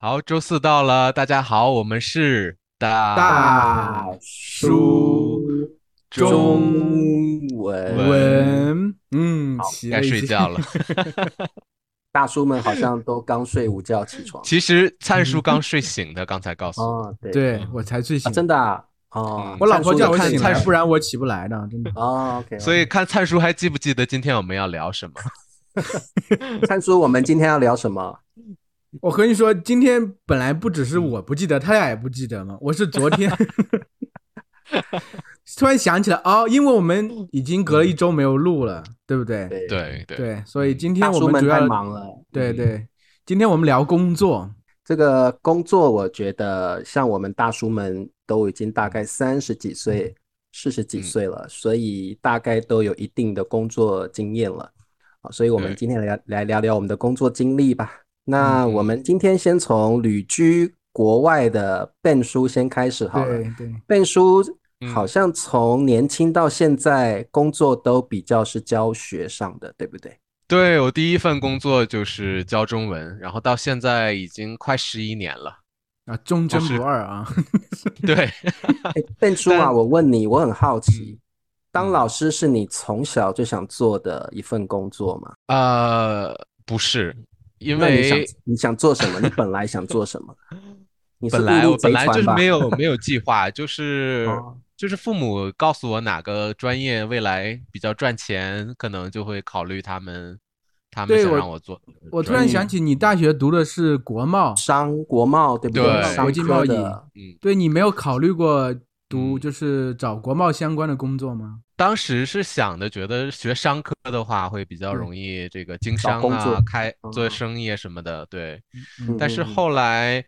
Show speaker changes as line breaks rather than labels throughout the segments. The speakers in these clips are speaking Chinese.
好，周四到了，大家好，我们是大
大叔
中文，
文，嗯，
好
该睡觉了。
大叔们好像都刚睡午觉起床。
其实灿叔刚睡醒的，刚才告诉我。
哦，对
对我才睡
啊，
醒，
真的啊，哦，
我老婆叫我醒来，
看灿叔
不然我起不来的，真的。
哦，OK，
所以看灿叔还记不记得今天我们要聊什么？
灿叔，我们今天要聊什么？
我和你说，今天本来不只是我不记得，他俩也不记得嘛。我是昨天 突然想起来，哦，因为我们已经隔了一周没有录了，对不对？
对，
对对，
所以今天我们主要，
太忙了。嗯，
对对，今天我们聊工作，
这个工作，我觉得像我们大叔们都已经大概三十几岁、四十几
嗯
岁了，所以大概都有一定的工作经验了。好，所以我们今天来来聊聊我们的工作经历吧。那
嗯
我们今天先从旅居国外的笨叔先开始好了。
对对，
笨叔
嗯
好像从年轻到现在工作都比较是教学上的，对不对？
对我第一份工作就是教中文，然后到现在已经快十一年了。
啊，忠贞
就是
不二啊，
对，
哎，笨叔啊，我问你，我很好奇，当
嗯
老师是你从小就想做的一份工作吗？
呃，不是，因
那你想
为
你想做什么？你本来想做什么？你
本来我本来就是没有没有计划，就是
哦
就是父母告诉我哪个专业未来比较赚钱，可能就会考虑他们他们想让我做的
我突然想起你大学读的是国贸，
商国贸对不
对
商
国际贸易
嗯，
对你没有考虑过读
嗯
就是找国贸相关的工作吗？
当时是想的，觉得学商科的话会比较容易这个经商啊开做。
哦
生意啊什么的，对。
嗯。
但是后来，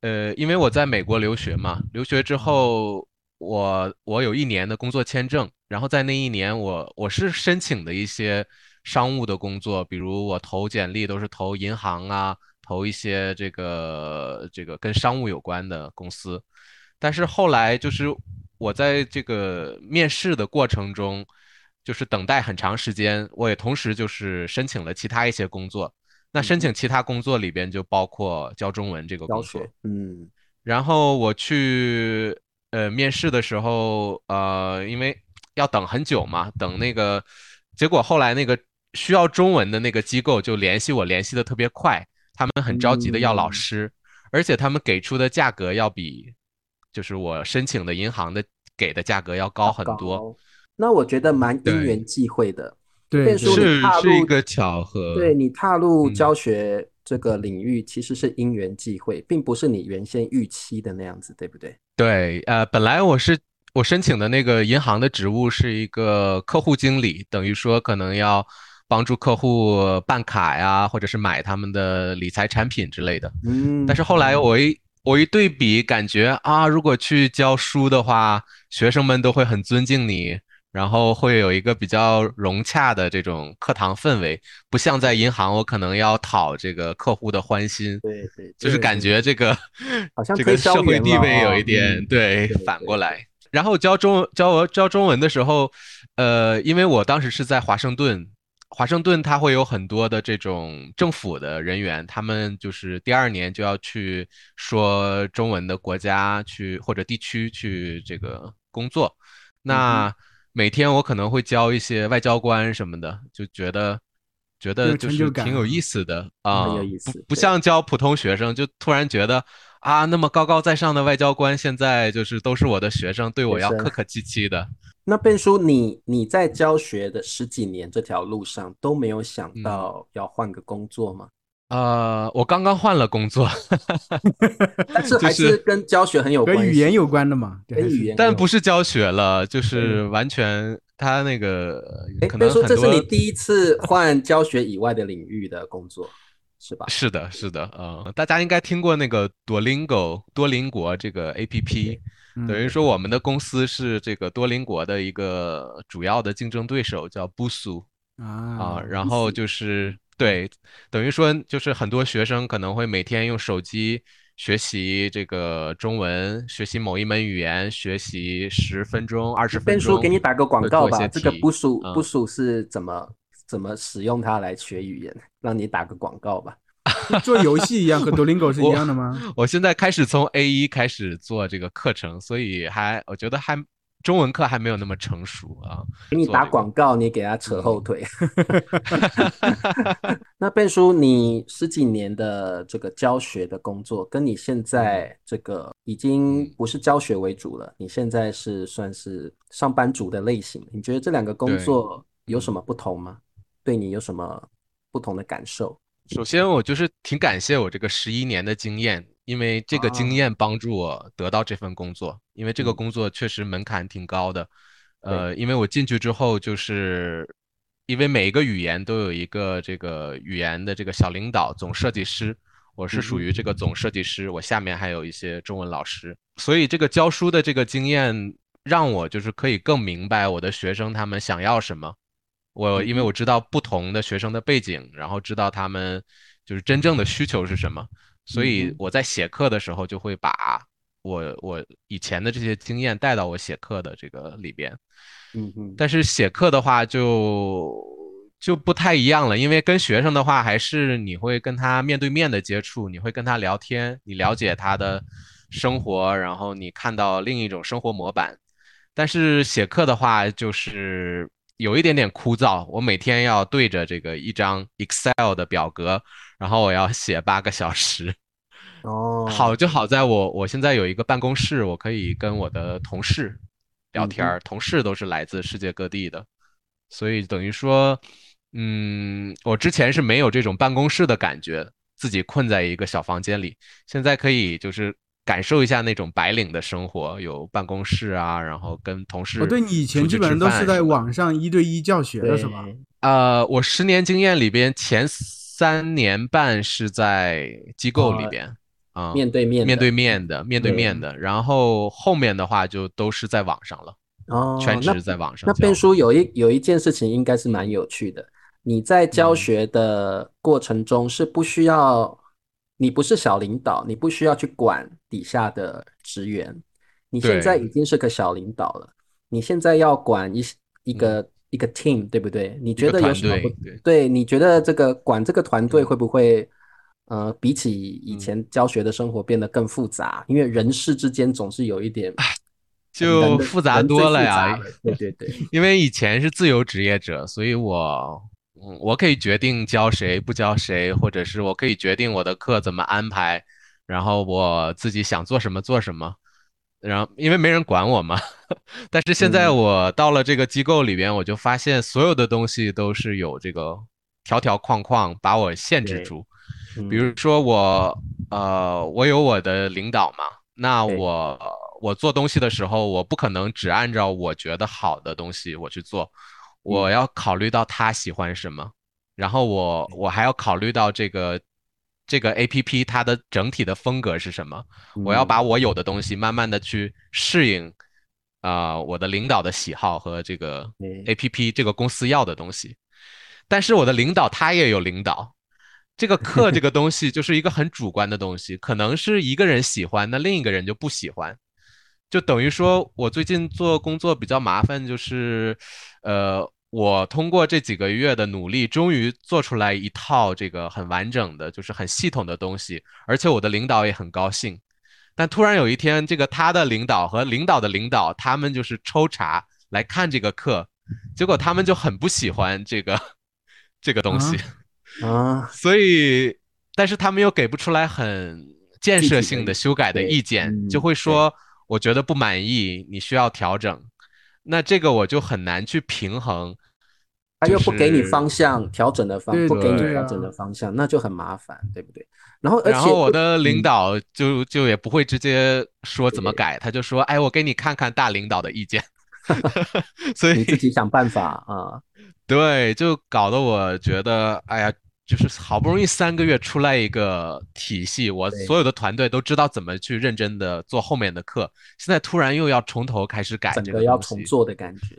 呃，因为我在美国留学嘛，留学之后，我我有一年的工作签证，然后在那一年我我是申请的一些商务的工作，比如我投简历都是投银行啊，投一些这个这个跟商务有关的公司，但是后来就是我在这个面试的过程中，就是等待很长时间，我也同时就是申请了其他一些工作。那申请其他工作里边就包括教中文这个工作，，
嗯。
然后我去呃面试的时候，呃，因为要等很久嘛，等那个，结果后来那个需要中文的那个机构就联系我，联系的特别快，他们很着急的要老
嗯。
师，而且他们给出的价格要比就是我申请的银行的给的价格要高很多，
那我觉得蛮因缘际会的。
对
是是一个巧合，
对你踏入
嗯
教学这个领域，其实是因缘际会，并不是你原先预期的那样子，对不对？
对，呃，本来我是我申请的那个银行的职务是一个客户经理，等于说可能要帮助客户办卡呀，或者是买他们的理财产品之类的。
嗯，
但是后来我一我一对比，感觉啊，如果去教书的话，学生们都会很尊敬你，然后会有一个比较融洽的这种课堂氛围，不像在银行，我可能要讨这个客户的欢心。
对对，
就是感觉这个
好像
这个社会
员
地位有
哦
一点
嗯
对反过来。然后教中教我教中文的时候，呃，因为我当时是在华盛顿，华盛顿它会有很多的这种政府的人员，他们就是第二年就要去说中文的国家去或者地区去这个工作。那每天我可能会教一些外交官什么的，就觉得觉得就
是
挺有意思的啊，不像教普通学生，就突然觉得啊，那么高高在上的外交官现在就是都是我的学生，对我要客客气气的。
那贝叔，你你在教学的十几年这条路上都没有想
嗯。
到要换个工作吗？
呃，我刚刚换了工作，
但是还
是
是跟教学很有关系，
和语言有关的嘛，
跟语言，
但不是教学了，就是。完全他那个
哎，
可
贝叔，这是你第一次换教学以外的领域的工作，是吧？
是的，是的，呃，大家应该听过那个多邻国多邻国这个 APP，
嗯
等于说我们的公司是这个多邻国的一个主要的竞争对手，叫 Busu 啊，
啊，
然后就是对，等于说就是很多学生可能会每天用手机学习这个中文，学习某一门语言，学习十分钟、二十分
贝叔
钟。
给你打个广告吧，这个 Busu Busu 是怎么怎么使用它来学语言？让你打个广告吧。
做游戏一样，和 Duolingo 是一样的吗？
我现在开始从 A 一开始做这个课程，所以还我觉得还中文课还没有那么成熟啊。
给你打广告，你给他扯后腿。那贝叔，你十几年的这个教学的工作，跟你现在这个已经不是教学为主了，你现在是算是上班族的类型，你觉得这两个工作有什么不同吗？对你有什么不同的感受？
首先，我就是挺感谢我这个十一年的经验，因为这个经验帮助我得到这份工作。因为这个工作确实门槛挺高的，呃，因为我进去之后，就是因为每一个语言都有一个这个语言的这个小领导、总设计师，我是属于这个总设计师，我下面还有一些中文老师，所以这个教书的这个经验让我就是可以更明白我的学生他们想要什么。我因为我知道不同的学生的背景，然后知道他们就是真正的需求是什么，所以我在写课的时候就会把我我以前的这些经验带到我写课的这个里边。
嗯嗯。
但是写课的话就就不太一样了，因为跟学生的话还是你会跟他面对面的接触，你会跟他聊天，你了解他的生活，然后你看到另一种生活模板。但是写课的话就是。有一点点枯燥，我每天要对着这个一张 Excel 的表格，然后我要写八个小时。
哦，
好就好在我我现在有一个办公室，我可以跟我的同事聊天儿，同事都是来自世界各地的，所以等于说，嗯，我之前是没有这种办公室的感觉，自己困在一个小房间里，现在可以就是。感受一下那种白领的生活，有办公室啊，然后跟同事。
我，对你以前基本上都是在网上一对一教学的是吗？
呃，我十年经验里边，前三年半是在机构里边啊，
面对面、
面对面的、面对面的，然后后面的话就都是在网上了，哦，全职在网上。
那编书有一有一件事情应该是蛮有趣的，你在教学的过程中是不需要。你不是小领导，你不需要去管底下的职员。你现在已经是个小领导了，你现在要管一一个一个 team，对不对？你觉得有什么不对？你觉得这个管这个团队会不会呃，比起以前教学的生活变得更复杂？因为人事之间总是有一点
就复杂多了呀。
对对对，
因为以前是自由职业者，所以我。嗯，我可以决定教谁不教谁，或者是我可以决定我的课怎么安排，然后我自己想做什么做什么，然后因为没人管我嘛。但是现在我到了这个机构里边，我就发现所有的东西都是有这个条条框框把我限制住。比如说我呃，我有我的领导嘛，那我我做东西的时候，我不可能只按照我觉得好的东西我去做。我要考虑到他喜欢什么，然后我我还要考虑到这个这个 A P P 它的整体的风格是什么，我要把我有的东西慢慢的去适应啊我的领导的喜好和这个 A P P 这个公司要的东西，但是我的领导他也有领导，这个课这个东西就是一个很主观的东西，可能是一个人喜欢，那另一个人就不喜欢。就等于说，我最近做工作比较麻烦，就是，呃，我通过这几个月的努力，终于做出来一套这个很完整的，就是很系统的东西，而且我的领导也很高兴。但突然有一天，这个他的领导和领导的领导，他们就是抽查来看这个课，结果他们就很不喜欢这个 这个东西
啊，
所以，但是他们又给不出来很建设性的修改的意见，就会说。我觉得不满意，你需要调整，那这个我就很难去平衡。
他又不给你方向调整的方，不给你调整的方向，那就很麻烦，对不对？然后，
然后我的领导就就也不会直接说怎么改，他就说：“哎，我给你看看大领导的意见。”所以
你自己想办法啊。
对，就搞得我觉得，哎呀。就是好不容易三个月出来一个体系，我所有的团队都知道怎么去认真的做后面的课，现在突然又要从头开始改，
整个要重做的感觉，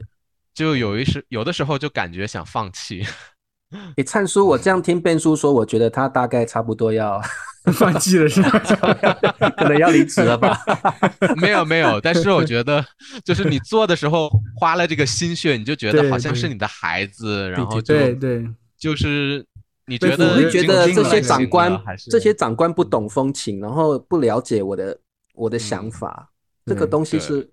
就有一时有的时候就感觉想放弃。
你灿叔，我这样听变叔说，我觉得他大概差不多要
放弃了，是吧？
可能要离职了吧？
没有没有，但是我觉得，就是你做的时候花了这个心血，你就觉得好像是你的孩子，然后就
对对，
就是。你觉得
我会觉得这些长官这些长官不懂风情，然后不了解我的我的想
嗯
法，这个东西是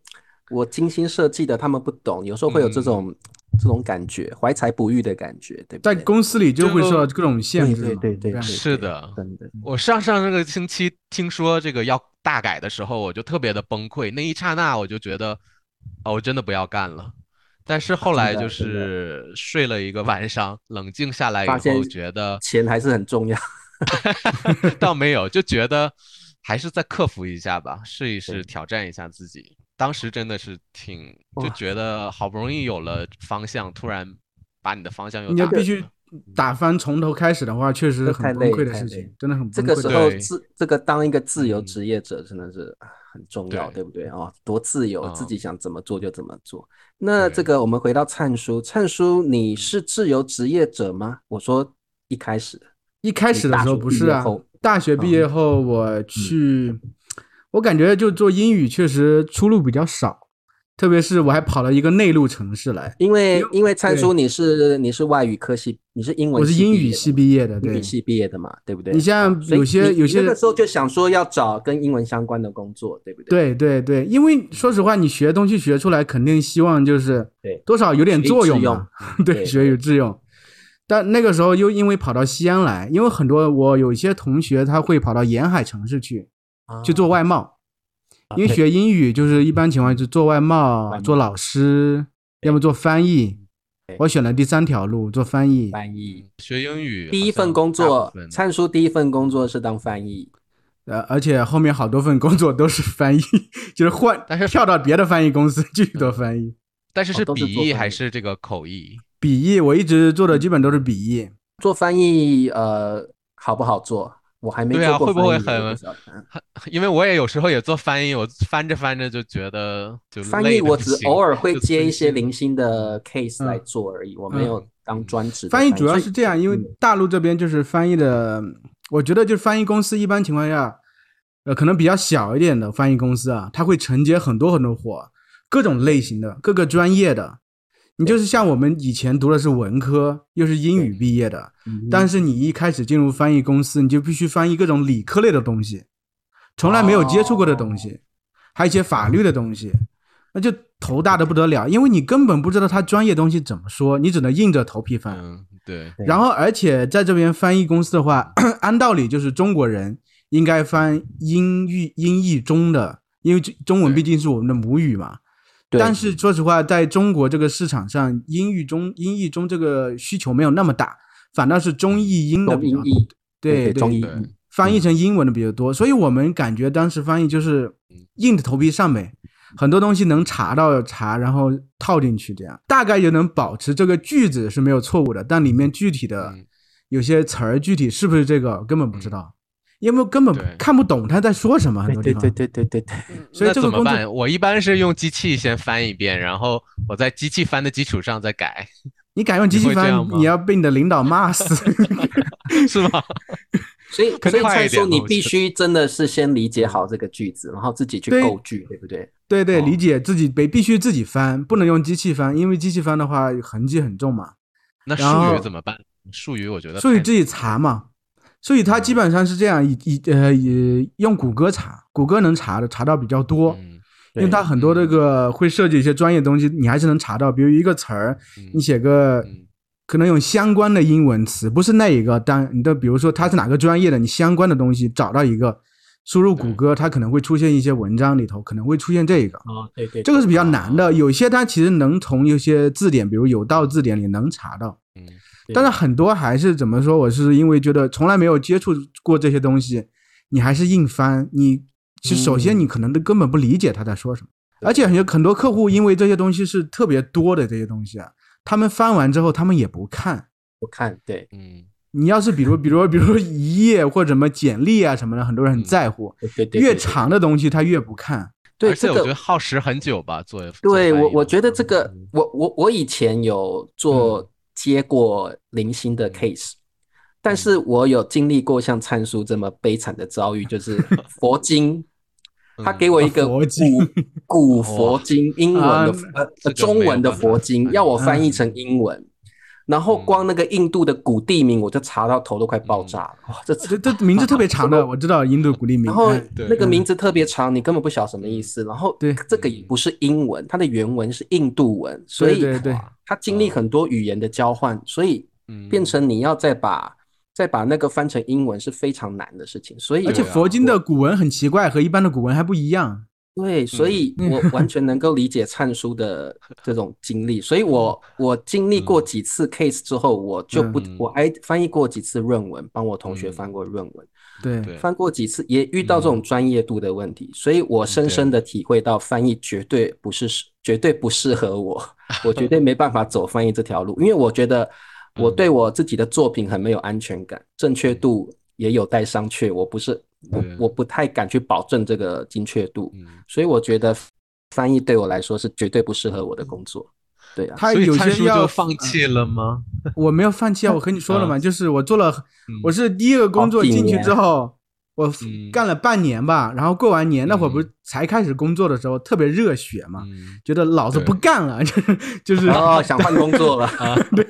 我精心设计的，他们不懂，有时候会有这种这种感觉，怀才不遇的感觉，对不
在？公司里就会
就
受到各种限制嘛。
对对对
是的，
真的，
我上上这个星期听说这个要大改的时候，我就特别的崩溃。那一刹那，我就觉得，哦，我真的不要干了。但是后来就是睡了一个晚上，冷静下来以后，觉得
钱还是很重要。
倒没有，就觉得还是再克服一下吧，试一试，挑战一下自己。当时真的是挺，就觉得好不容易有了方向，突然把你的方向又打乱
你要必须打翻从头开始的话，确实
这太累
很崩溃的事情，真的很
这
崩溃的。
个时候自这个当一个自由
嗯。
职业者真的是很重要，
对。
对不对？啊？多自由，自
嗯。
己想怎么做就怎么做。那这个我们回到灿叔，灿叔你
嗯。
是自由职业者吗？我说一开始
一开始的时候不是啊
大学毕业后，
大学毕业后我去，我感觉就做英语确实出路比较少，特别是我还跑了一个内陆城市来，
因为
因为
因为灿叔你是你是外语科系，你是英文
我是英语系毕业的，对
英语，系毕业的嘛，对不对？
你像有些有些
那个时候就想说要找跟英文相关的工作，对不对？
对对对，因为说实话，你学东西学出来，肯定希望就是
对
多少有点作用嘛，
对
对，学以致用。但那个时候又因为跑到西安来，因为很多我有一些同学他会跑到沿海城市去去做外贸，因为学英语就是一般情况就做外
外
贸、做老师，要么做翻译。我选了第三条路，做翻译。
翻译。
学英语
第一份工作，
分
灿叔第一份工作是当翻译，
呃，而且后面好多份工作都是翻译，就是换，
但是
跳到别的翻译公司继续做翻译。
但是是笔译还是这个口译？
笔译我一直做的基本都是笔译，
做翻译呃好不好做？我还没
对啊会不会很
很
因为我也有时候也做翻译，我翻着翻着就觉得就
翻译我只偶尔会接一些零星的 case
嗯。
来做而已，我没有当专职的
翻译主要是这样，因为
嗯。
大陆这边就是翻译的，我觉得就是翻译公司一般情况下，呃，可能比较小一点的翻译公司啊，它会承接很多很多活，各种类型的，各个专业的。你就是像我们以前读的是文科，又是英语毕业的，
嗯
但是你一开始进入翻译公司，你就必须翻译各种理科类的东西，从来没有接触过的东西，还有一些法律的东西，那就头大的不得了，因为你根本不知道他专业东西怎么说，你只能硬着头皮翻。
嗯，对，
然后，而且在这边翻译公司的话，按道理就是中国人应该翻英译英译中的，因为中文毕竟是我们的母语嘛。
对。
但是说实话，在中国这个市场上，英语中英译中这个需求没有那么大，反倒是中译英的比较
中英译
对
对
中译译
翻译成英文的比较多，所以我们感觉当时翻译就是
嗯
硬着头皮上呗，很多东西能查到查，然后套进去，这样。大概就能保持这个句子是没有错误的，但里面具体的
嗯。
有些词儿具体是不是这个根本不知道，因为根本看不懂他在说什么，很多地方。
对对对对对对对，
所以这个工作
怎么办？我一般是用机器先翻一遍，然后我在机器翻的基础上再改，
你敢用机器翻
你
要被你的领导骂死。
是吗？
所以所以蔡
快一点
叔你必须真的是先理解好这个句子，然后自己去
对
构句，对不对？
对对，
哦
理解自己得必须自己翻，不能用机器翻，因为机器翻的话痕迹很重嘛。
那术语怎么办？术语我觉得
术语自己查嘛，所以它基本上是这样，以以呃以用谷歌查，谷歌能查的查到比较多，
嗯
因为它很多这个会涉及一些专业东西，你还是能查到。比如一个词儿，
嗯
你写个
嗯
可能用相关的英文词，不是那一个，但你的比如说它是哪个专业的，你相关的东西找到一个，输入谷歌，它可能会出现一些文章里头可能会出现这个。
哦，对对，
这个是比较难的，有些它其实能从一些字典，比如有道字典里能查到，但是很多还是怎么说？我是因为觉得从来没有接触过这些东西，你还是硬翻。你其实首先
嗯
你可能都根本不理解他在说什么，而且很多很多客户因为这些东西是特别多的这些东西啊，他们翻完之后他们也不看。
不看对
嗯
你要是比如比如比如说一页或者什么简历啊什么的，很多人很
嗯
在乎，
对对对，
越长的东西他越不看。
对
而且我觉得。耗时很久吧，做
对我，我觉得这个，我我我以前有做接过零星的 case，、但是我有经历过像灿叔这么悲惨的遭遇，就是 佛经，他给我一个古
佛经。
古佛经英文的
啊
呃中文的佛经，要我翻译成英文。然后光那个印度的古地名，我就查到头都快爆炸了。哇，这
这这名字特别长的，我知道印度古地名。
然后那个名字特别长，你根本不晓什么意思。然后
对
这个也不是英文，它的原文是印度文，所以
对对
它经历很多语言的交换，所以
嗯
变成你要再把再把那个翻成英文是非常难的事情。所以
而且佛经的古文很奇怪，和一般的古文还不一样。
对，所以
嗯
我完全能够理解灿叔的 这种经历，所以我我经历过几次 case 之后，我就不
嗯。
我还翻译过几次论文，帮我同学
嗯。
翻过论文，
对，
对
翻过几次也遇到这种专业度的问题，所以我深深的体会到翻译绝对不是绝对不适合我，我绝对没办法走翻译这条路，因为我觉得我对我自己的作品很没有安全感，正确度也有待商榷，我不是我我不太敢去保证这个精确度。
嗯，
所以我觉得翻译对我来说是绝对不适合我的工作。对啊，
所以
他有些要
放弃了吗？
我没有放弃啊，我和你说了嘛，就是我做了，
嗯。
我是第一个工作进去之后，我
嗯。
干了半年吧，然后过完年那会儿不
嗯。
是才开始工作的时候，特别热血嘛，
嗯
觉得老子不干了，就是就是
哦，想换工作了，对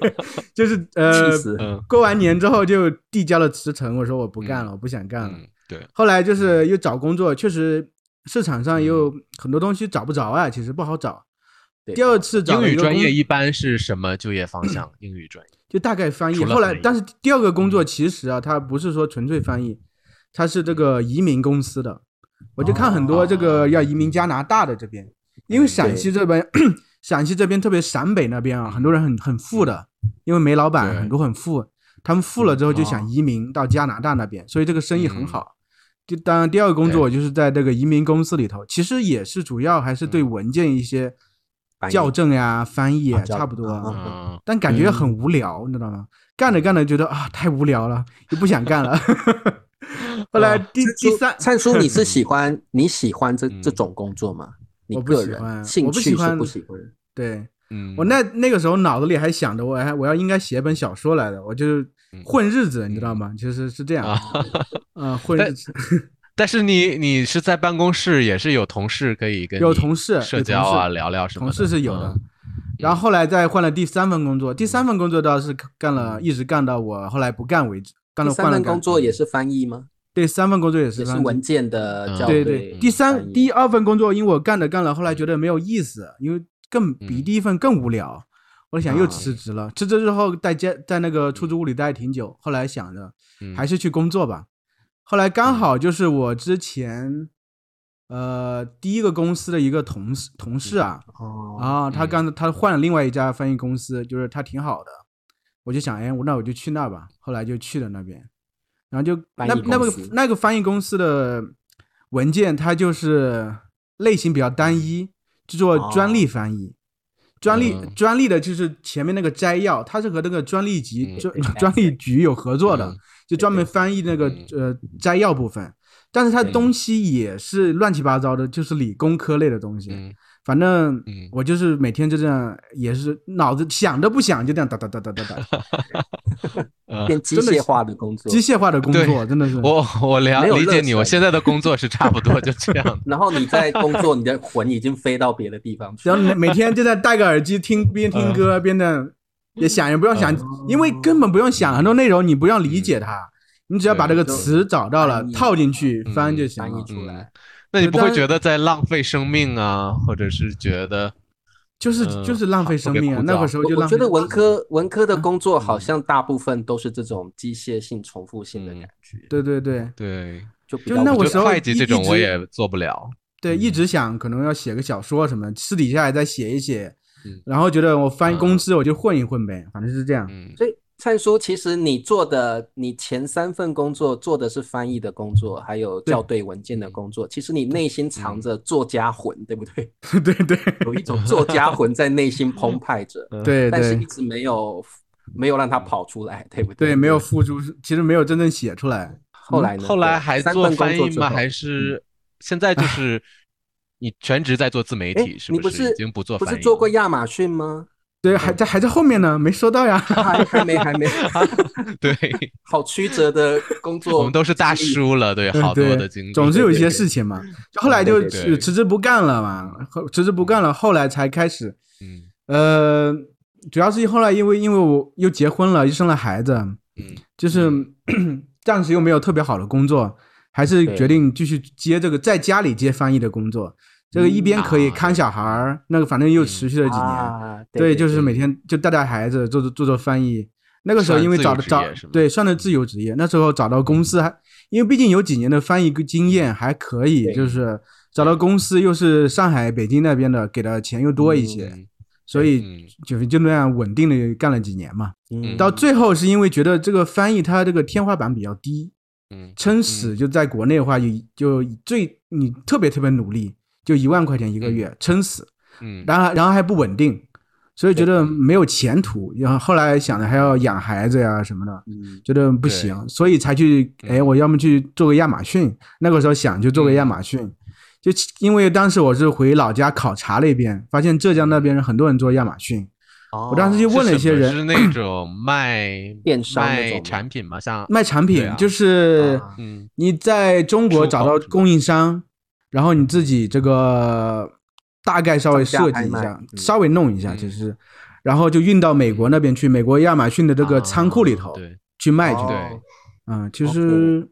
就是呃过完年之后就递交了辞呈，我说我不干了，我不想干了。
嗯，对，
后来就是又找工作，确实市场上又很多东西找不着啊，其实不好找。第二次找
英语专业一般是什么就业方向？英语专业，
就大概翻译。后来但是第二个工作其实啊，它不是说纯粹翻译，它是这个移民公司的。我就看很多这个要移民加拿大的这边，因为陕西这边，陕西这边特别陕北那边啊，很多人很很富的，因为煤老板
对。
很多很富，他们富了之后就
哦
想移民到加拿大那边，所以这个生意很
嗯
好。就当然第二个工作，我就是在这个移民公司里头，其实也是主要还是对文件一些校正呀、翻译啊，差不多。
嗯
嗯，
但感觉很无聊，你知道吗？干着干着觉得啊太无聊了，就不想干了。后来
哦
第第三，
灿叔，你是喜欢你喜欢这
嗯
这种工作吗？你
我不
个
喜欢
人兴
我不喜
趣是
欢
不喜欢？
对
嗯，
我那那个时候脑子里还想着我还我要应该写本小说来的，我就是混日子，你知道吗？其实是这样，
啊，
嗯，混日子，
但是你你是在办公室，也是有同事可以跟
有同事
社交啊，聊聊什么
同事是有的。
嗯。
然后后来再换了第三份工作，第三份工作倒是干了，一直干到我后来不干为止。干了换了干。
三份工作也是翻译吗？
对，三份工作也是翻译。
也是文件的
对
对
对，第三第二份工作，因为我干着干了，后来觉得没有意思，因为更比
嗯。
第一份更无聊，我想又
啊。
辞职了。辞职之后在家在那个出租屋里待挺久，后来想着
嗯。
还是去工作吧。后来刚好就是我之前呃第一个公司的一个同事同事啊
哦
啊，他
嗯。
刚他换了另外一家翻译公司，就是他挺好的，我就想哎，我那我就去那吧。后来就去了那边，然后就那那个那个翻译公司的文件，它就是类型比较单一，就做专利翻译。专利
嗯
专利的就是前面那个摘要，它是和那个专利局
嗯
专 专利局有合作的
嗯，
就专门翻译那个
嗯
呃摘要部分。但是它
对
东西也是乱七八糟的，就是理工科类的东西。
嗯
反正
嗯
我就是每天就这样，也是脑子想都不想就这样哒哒哒哒哒哒，
呃
变机械化的工作，
机械化的工作真的是。
我我了理解你，我
忱
现在的工作是差不多就这样。
然后你在工作，你的魂已经飞到别的地方去
然。后每每天就在戴个耳机听，边听歌边的也想也不用想，因为根本不用想很多内容，你不用理解它，你只要把这个词找到了套进去
嗯
翻就行了
翻译。出来，
那你不会觉得在浪费生命啊，或者是觉得
就是
嗯
就是浪费生命啊那个时候就。
觉得文科文科的工作
嗯
好像大部分都是这种机械性、重复性的感觉，
对对对。
对，
就
就那我时候
会计这种我也做不了。
对，一直想可能要写个小说什么，私底下也在写一写
嗯，
然后觉得我翻工资我就混一混呗，反正是这样。
嗯。
所以灿叔，其实你做的，你前三份工作做的是翻译的工作，还有校对文件的工作。其实你内心藏着作家魂，对不对？
对对
有一种作家魂在内心澎湃着，
对对
但是一直没有没有让它跑出来，对不对？
对，没有付出，其实没有真正写出来。
后来呢？
后来还做
份工作之
翻译吗？还是现在就 是你全职在做自媒
哎
体，是
你不是
是已经不做
不
翻译不
是做过亚马逊吗？
对，还在还在后面呢，没收到呀。
还还没还没，
对，
好曲折的工作。
我们都是大叔了，对，好多的经历，
总是有一些事情嘛。就后来就辞辞职不干了嘛，后辞职不干了，后来才开始，
嗯
呃，主要是后来因为因为我又结婚了，又生了孩子，
嗯
就是 暂时又没有特别好的工作，还是决定继续接这个在家里接翻译的工作。这个一边可以
啊
看小孩儿，那个反正又持续了几年。
啊，
对，就是每天就带带孩子，做做做做翻译。那个时候因为找
的
找对算的自由职业，那时候找到公司还因为毕竟有几年的翻译经验还可以，就是找到公司又是上海、北京那边的，给的钱又多一些，
嗯。
所以就是就那样稳定的干了几年嘛。
嗯。
到最后是因为觉得这个翻译它这个天花板比较低，
嗯。
撑死就在国内的话，就就最你特别特别努力，就一万块钱一个月撑死，
嗯
然后然后还不稳定，所以觉得没有前途。然后后来想着还要养孩子呀什么的，
嗯
觉得不行，所以才去哎，
嗯
我要么去做个亚马逊。那个时候想就做个亚马逊，就因为当时我是回老家考察了一遍，发现浙江那边很多人做亚马逊，我当时就
哦
问了一些人
是是那 种卖
电商那
卖
种
产品嘛，像
卖产品
啊
就是。你在中国找到供应商，然后你自己这个大概稍微设计一下稍微弄一下，
嗯。
其实，然后就运到美国那边去，美国亚马逊的这个仓库里头
啊对。
去卖去。
哦
对。
嗯，其实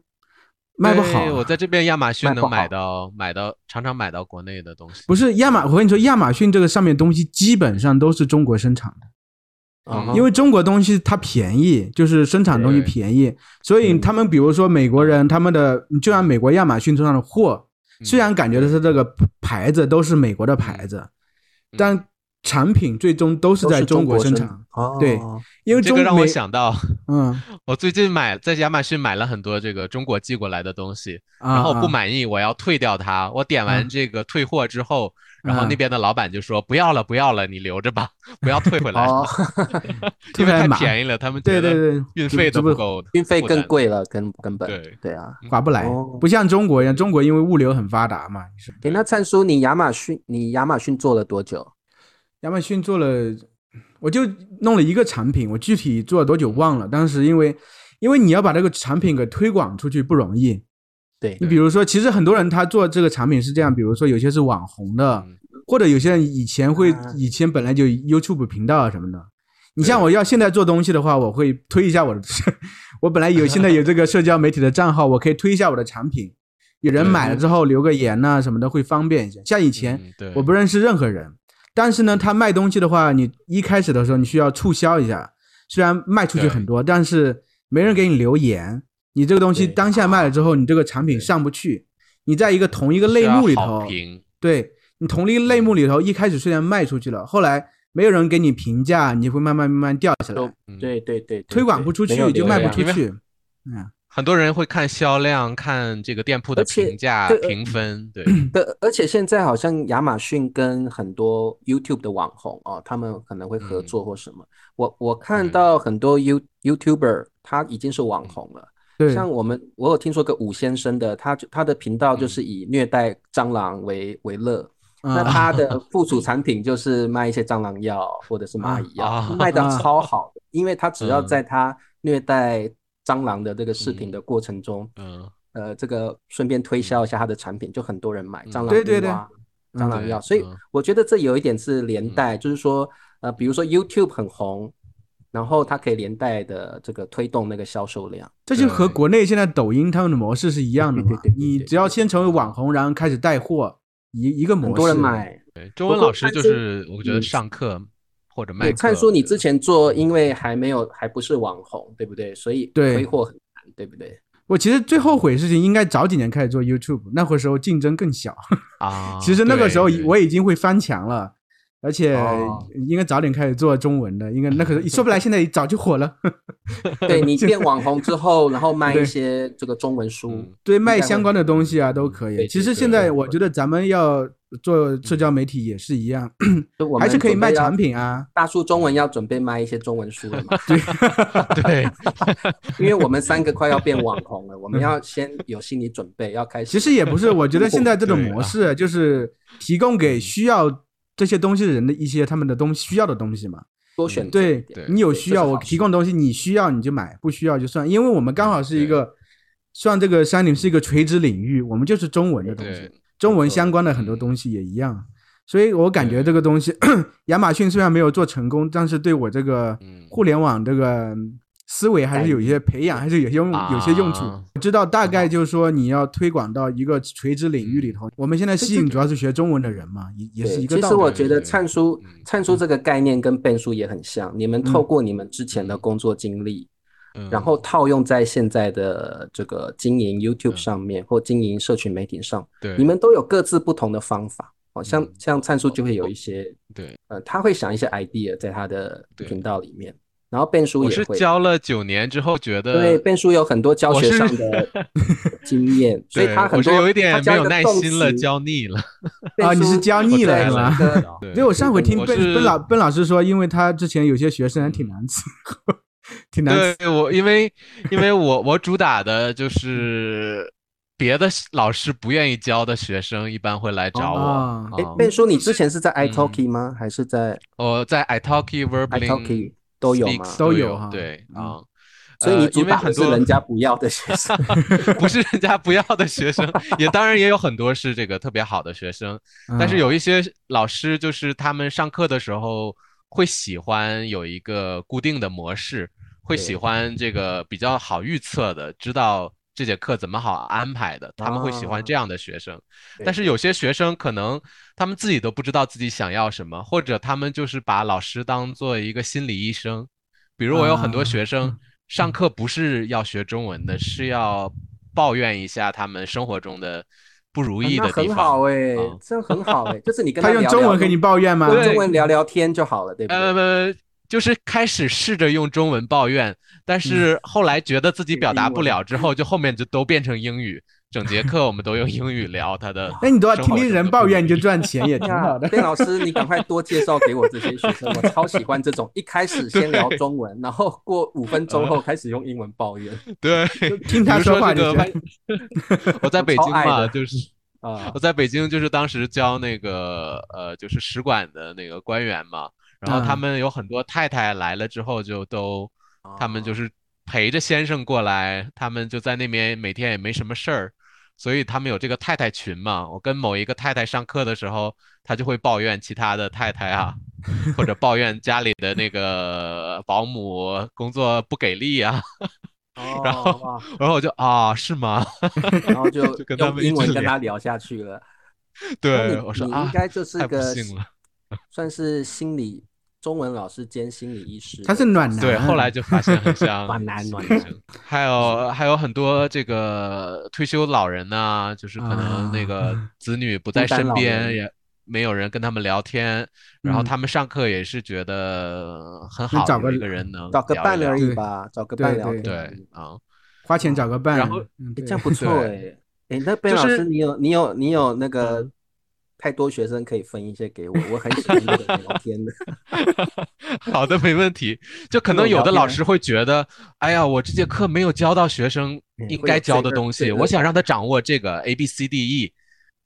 卖不好
对我
啊。
在这边亚马逊能买到买到常常买到国内的东西，
不是亚马，我跟你说，亚马逊这个上面东西基本上都是中国生产的，
嗯
因为中国东西它便宜，就是生产东西便宜，所以他们比如说美国人他们的，就像美国亚马逊上的货，
嗯
虽然感觉的是这个牌子都是美国的牌子，
嗯
但产品最终都是在中
国
生产。
哦
对因为中
这个让我想到，
嗯
我最近买在亚马逊买了很多这个中国寄过来的东西，
啊，
然后不
啊
满意，我要退掉它。我点完
嗯
这个退货之后，然后
嗯
那边的老板就说不要了，不要了，你留着吧，不要退回来，
哦，
因为太便宜了，他们
对对对，
运费都不够，
运费。更贵了，根根本
对
对啊。
划不来
哦，
不像中国一样，中国因为物流很发达嘛。
哎，那灿叔，你亚马逊你亚马逊做了多久？
亚马逊做了，我就弄了一个产品，我具体做了多久忘了。当时因为因为你要把这个产品给推广出去不容易，
对
你比如说，其实很多人他做这个产品是这样，比如说有些是网红的，
嗯
或者有些人以前会
啊
以前本来就 YouTube 频道啊什么的。你像我要现在做东西的话，我会推一下我的，我本来有现在有这个社交媒体的账号，我可以推一下我的产品，有人买了之后留个言呐、什么的会方便一些。像以前我不认识任何人，但是呢，他卖东西的话，你一开始的时候你需要促销一下，虽然卖出去很多，但是没人给你留言，你这个东西当下卖了之后，你这个产品上不去，你在一个同一个类目里头，对你同一个类目里头，一开始虽然卖出去了，后来没有人给你评价，你会慢慢慢慢掉下来，
嗯。
对对对，
推广不出去就卖不出去。嗯，
很多人会看销量，看这个店铺的评价评分，对，
对，而且现在好像亚马逊跟很多 YouTube 的网红哦，他们可能会合
嗯。
作或什么。我我看
嗯。
到很多 You YouTuber 他已经是网红了，
对，
像我们我有听说个武先生的，他就他的频道就是以虐待蟑螂为为乐。那
啊
他的 附属产品就是卖一些蟑螂药或者是蚂蚁药，
啊
卖的
啊
超好的，因为他只要
嗯。
在他虐待蟑螂的这个视频的过程中，
嗯。
呃，这个顺便推销一下他的产品，就很多人买
嗯。
蟑螂
对对对。
浴啊蟑螂药，所以
嗯。
我觉得这有一点是连带，就是说，呃，比如说 YouTube 很红，然后它可以连带的这个推动那个销售量。
这就和国内现在抖音他们的模式是一样的嘛
对对对对。对
你只要先成为网红，然后开始带货，一一个模式。
很多人买。
对，周文老师就是我觉得
嗯
上课或者卖
对，
课，
灿叔，你之前做，因为还没有，还不是网红，对不对？所以
对
推货很难，对不对？
我其实最后悔的事情应该早几年开始做 YouTube，那会儿时候竞争更小。
啊，
其实那个时候我已经会翻墙了，而且
哦
应该早点开始做中文的，应该那可能说不来现在早就火了。
对你变网红之后，然后卖一些这个中文书
嗯，
对，卖相关的东西啊都可以。
对对
其实现在我觉得咱们要做社交媒体也是一样，
就我们
还是可以卖产品啊。
大叔中文要准备卖一些中文书了嘛？
对，
因为我们三个快要变网红了，我们要先有心理准备，要开始。
其实也不是，我觉得现在这种模式就是提供给需要这些东西的人的一些他们的东西需要的东西嘛。
多选择
对
对
你有需要，我提供东西，你需要你就买，不需要就算。因为我们刚好是一个算这个山岭是一个垂直领域，我们就是中文的东西，中文相关的很多东西也一样，所以我感觉这个东西，亚马逊虽然没有做成功，但是对我这个
嗯
互联网这个思维还是有一些培养，还是有些用有些用处。知道大概就是说你要推广到一个垂直领域里头，我们现在吸引主要是学中文的人嘛，也也是，一个道理。
其实我觉得灿叔
嗯
灿叔这个概念跟变叔也很像，你们透
嗯
过你们之前的工作经历，
嗯。
然后套用在现在的这个经营 YouTube
嗯。
上面或经营社群媒体上，
对。
你们都有各自不同的方法。哦，像
嗯。
像灿叔就会有一些，
对，
呃，他会想一些 idea 在他的频道里面，然后变叔
我是
也会。
教了九年之后觉得
对，变叔有很多教学上 的经验，所以
对
他很多
有一点没有耐心了，
词
教腻了。
啊，你是教腻了
在
是吧？
那个
对
因为我上回听
我是
奔奔老奔老师说，因为他之前有些学生还挺难伺候，挺难伺
对我，因为因为我我主打的就是别的老师不愿意教的学生，一般会来找我。
哦
哎
啊，
变叔，你之前是在
嗯
iTalki 吗？还是在
我在 italki、verbling、
都有吗
都
有
有哈
对
嗯。
啊，
所以
因为很多
人家不要的学生。
不是人家不要的学生，也当然也有很多是这个特别好的学生，但是
嗯
有一些老师就是他们上课的时候会喜欢有一个固定的模式，会喜欢这个比较好预测的，知道这节课怎么好安排的，他们会喜欢这样的学生。
对
但是有些学生可能他们自己都不知道自己想要什么，或者他们就是把老师当做一个心理医生。比如我有很多
啊
学生上课不是要学中文的，是要抱怨一下他们生活中的不如意的地方
很好
方。
哎
啊，
这样很好哎，就是你 跟
他用中文跟你抱怨吗？
对
用中文聊聊天就好了，对不对？
呃，就是开始试着用中文抱怨，但是后来觉得自己表达不了之后，就后面就都变成英语。整节课我们都用英语聊他的。
那，你都要听听人抱怨，你就赚钱，也挺好的。
卞老师，你赶快多介绍给我这些学生，我超喜欢这种一开始先聊中文，然后过五分钟后开始用英文抱怨
对，
听他说话
这个
就行。
我在北京嘛，就是
啊
我。在北京，就是当时教那个呃，就是使馆的那个官员嘛，然后他
嗯
们有很多太太来了之后，就都他们就
哦
是陪着先生过来，他们就在那边每天也没什么事儿，所以他们有这个太太群嘛。我跟某一个太太上课的时候，她就会抱怨其他的太太啊，或者抱怨家里的那个保姆工作不给力啊，然后
哦
然后我就啊，是吗？
然后就
就跟他
用英文
们一直
跟他聊下去了。
对，我说啊，
应该就是个。算是心理中文老师兼心理医师。
他是暖男
对，后来就发现很像。
暖男 暖男。
还有还有很多这个退休老人呐、就是可能那个
啊。
子女不在身边，也没有人跟他们聊天，然后
嗯。
他们上课也是觉得很
好找个
一个人能
找个
聊一聊。
伴而已吧，找个伴聊天。
对。啊，
花钱找个伴，
然后
嗯
这样不错哎、
对
哎、那贝老师，你有你有你有那个
嗯
太多学生可以分一些给我，我很喜欢这个聊天的。
好的，没问题。就可能有的老师会觉得，哎呀，我这节课没有教到学生
嗯
应该教的东西，我想让他掌握这个 A B C D E。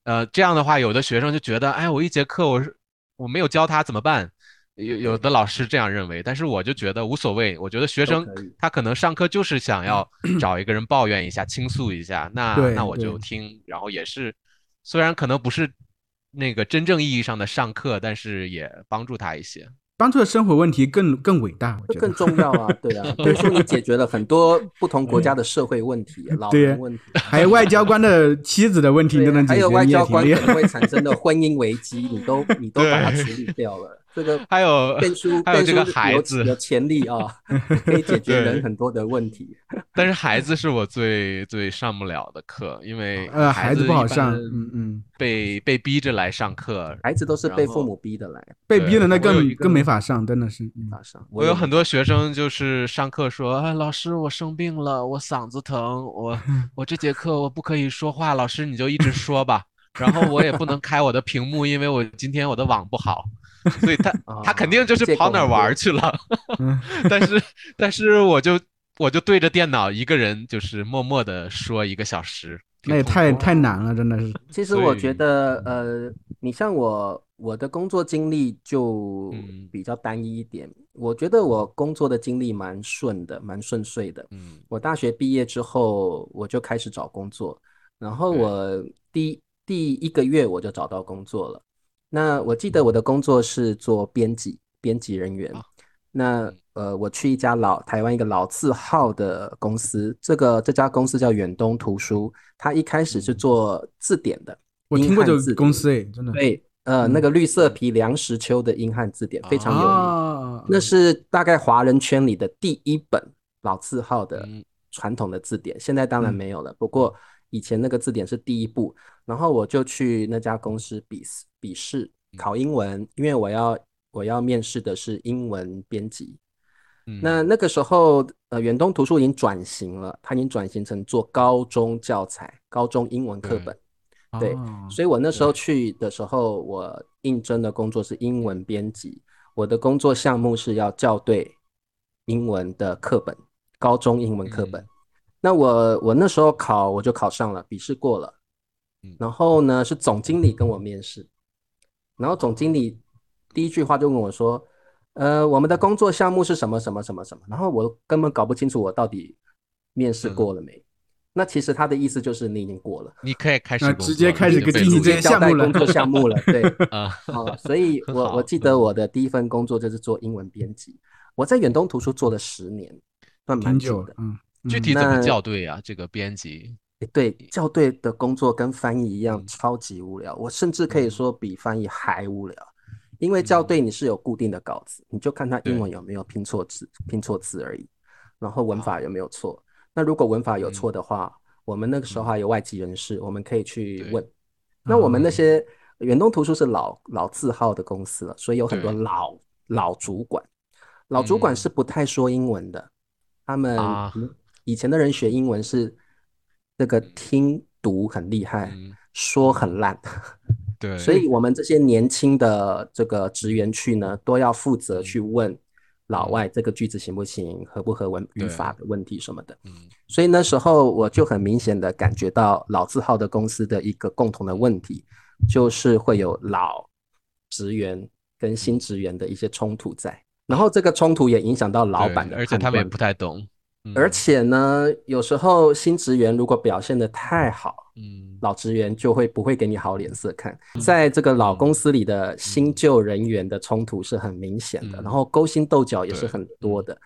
呃，这样的话，有的学生就觉得，哎，我一节课我是我没有教他怎么办？有有的老师这样认为，但是我就觉得无所谓。我觉得学生他可能上课就是想要找一个人抱怨一下、倾诉一下，那那我就听，然后也是，虽然可能不是那个真正意义上的上课，但是也帮助他一些。
帮助的生活问题更更伟大，我觉得。
重要啊，对啊，比如说你解决了很多不同国家的社会问题，老
对
人问题，
还有外交官的 妻子的问题，都能解决，
还有外交官。可能会产生的婚姻危机，你都 你都把它处理掉了。这个
还有
变书
还有这个孩子
有潜力啊，可以解决人很多的问题。
但是孩子是我最最上不了的课，因为
呃，孩子不好上，嗯嗯，
被被逼着来上课。
孩子都是被父母逼的来
被逼的那更更没法上，真的是。没
法上。
我有很多学生就是上课说，啊，老师我生病了，我嗓子疼，我 我这节课我不可以说话，老师你就一直说吧。然后我也不能开我的屏幕，因为我今天我的网不好，所以他他肯定就是跑哪儿玩儿去了。
嗯
但是但是我就我就对着电脑一个人就是默默的说一个小时，
那也太太难了，真的是。
其实我觉得，呃，你像我，我的工作经历就
嗯
比较单一一点。我觉得我工作的经历蛮顺的，蛮顺遂的。
嗯
我大学毕业之后，我就开始找工作，然后我第第一个月我就找到工作了。那我记得我的工作是做编辑，编辑人员。
啊
那呃，我去一家老台湾一个老字号的公司，这个这家公司叫远东图书，它一开始是做字典的，
我听过这
英汉字
公司，哎，真的。
对，呃，那个绿色皮梁实秋的英汉字典非常有名。
啊，
那是大概华人圈里的第一本老字号的
嗯。
传统的字典，现在当然
嗯。
没有了。不过以前那个字典是第一部，然后我就去那家公司笔试笔试考英文，因为我要我要面试的是英文编辑。
嗯
那那个时候，呃，远东图书已经转型了，它已经转型成做高中教材、高中英文课本。对
哦
所以我那时候去的时候，我应征的工作是英文编辑，我的工作项目是要校对英文的课本，高中英文课本。
嗯
那我我那时候考我就考上了，笔试过了
嗯，
然后呢是总经理跟我面试，然后总经理第一句话就问我说，呃，我们的工作项目是什么什么什么什么，然后我根本搞不清楚我到底面试
嗯
过了没。那其实他的意思就是你已经过了。
你可以开始
直接开始
作了已经
个进行这
被录用
些项目了
交代工作项目了，对，
啊，
好，所以我我记得我的第一份工作就是做英文编辑，我在远东图书做了十年，算蛮久的，。
久嗯，嗯
具体怎么校对啊？这个编辑，
诶对，校对的工作跟翻译一样，
嗯。
超级无聊，我甚至可以
嗯。
说比翻译还无聊，因为校对你是有固定的稿子，你就看他英文有没有拼错字，拼错字而已，然后文法有没有错。那如果文法有错的话，我们那个时候还有外籍人士，我们可以去问。那我们那
嗯。
些远东图书是老老字号的公司了，所以有很多老老主管，老主管
嗯。
是不太说英文的，他们以前的人学英文是那个听读很厉害，
嗯，
说很烂，
对，
所以我们这些年轻的这个职员去呢，都要负责
嗯。
去问老外这个句子行不行，合不合文语法的问题什么的。
嗯。
所以那时候我就很明显的感觉到老字号的公司的一个共同的问题，就是会有老职员跟新职员的一些冲突在，然后这个冲突也影响到老
对
板的
而且他们也不太懂，嗯
而且呢，有时候新职员如果表现的太好，
嗯
老职员就会不会给你好脸色看。在这个老公司里的新旧人员的冲突是很明显的，
嗯
然后勾心斗角也是很多的。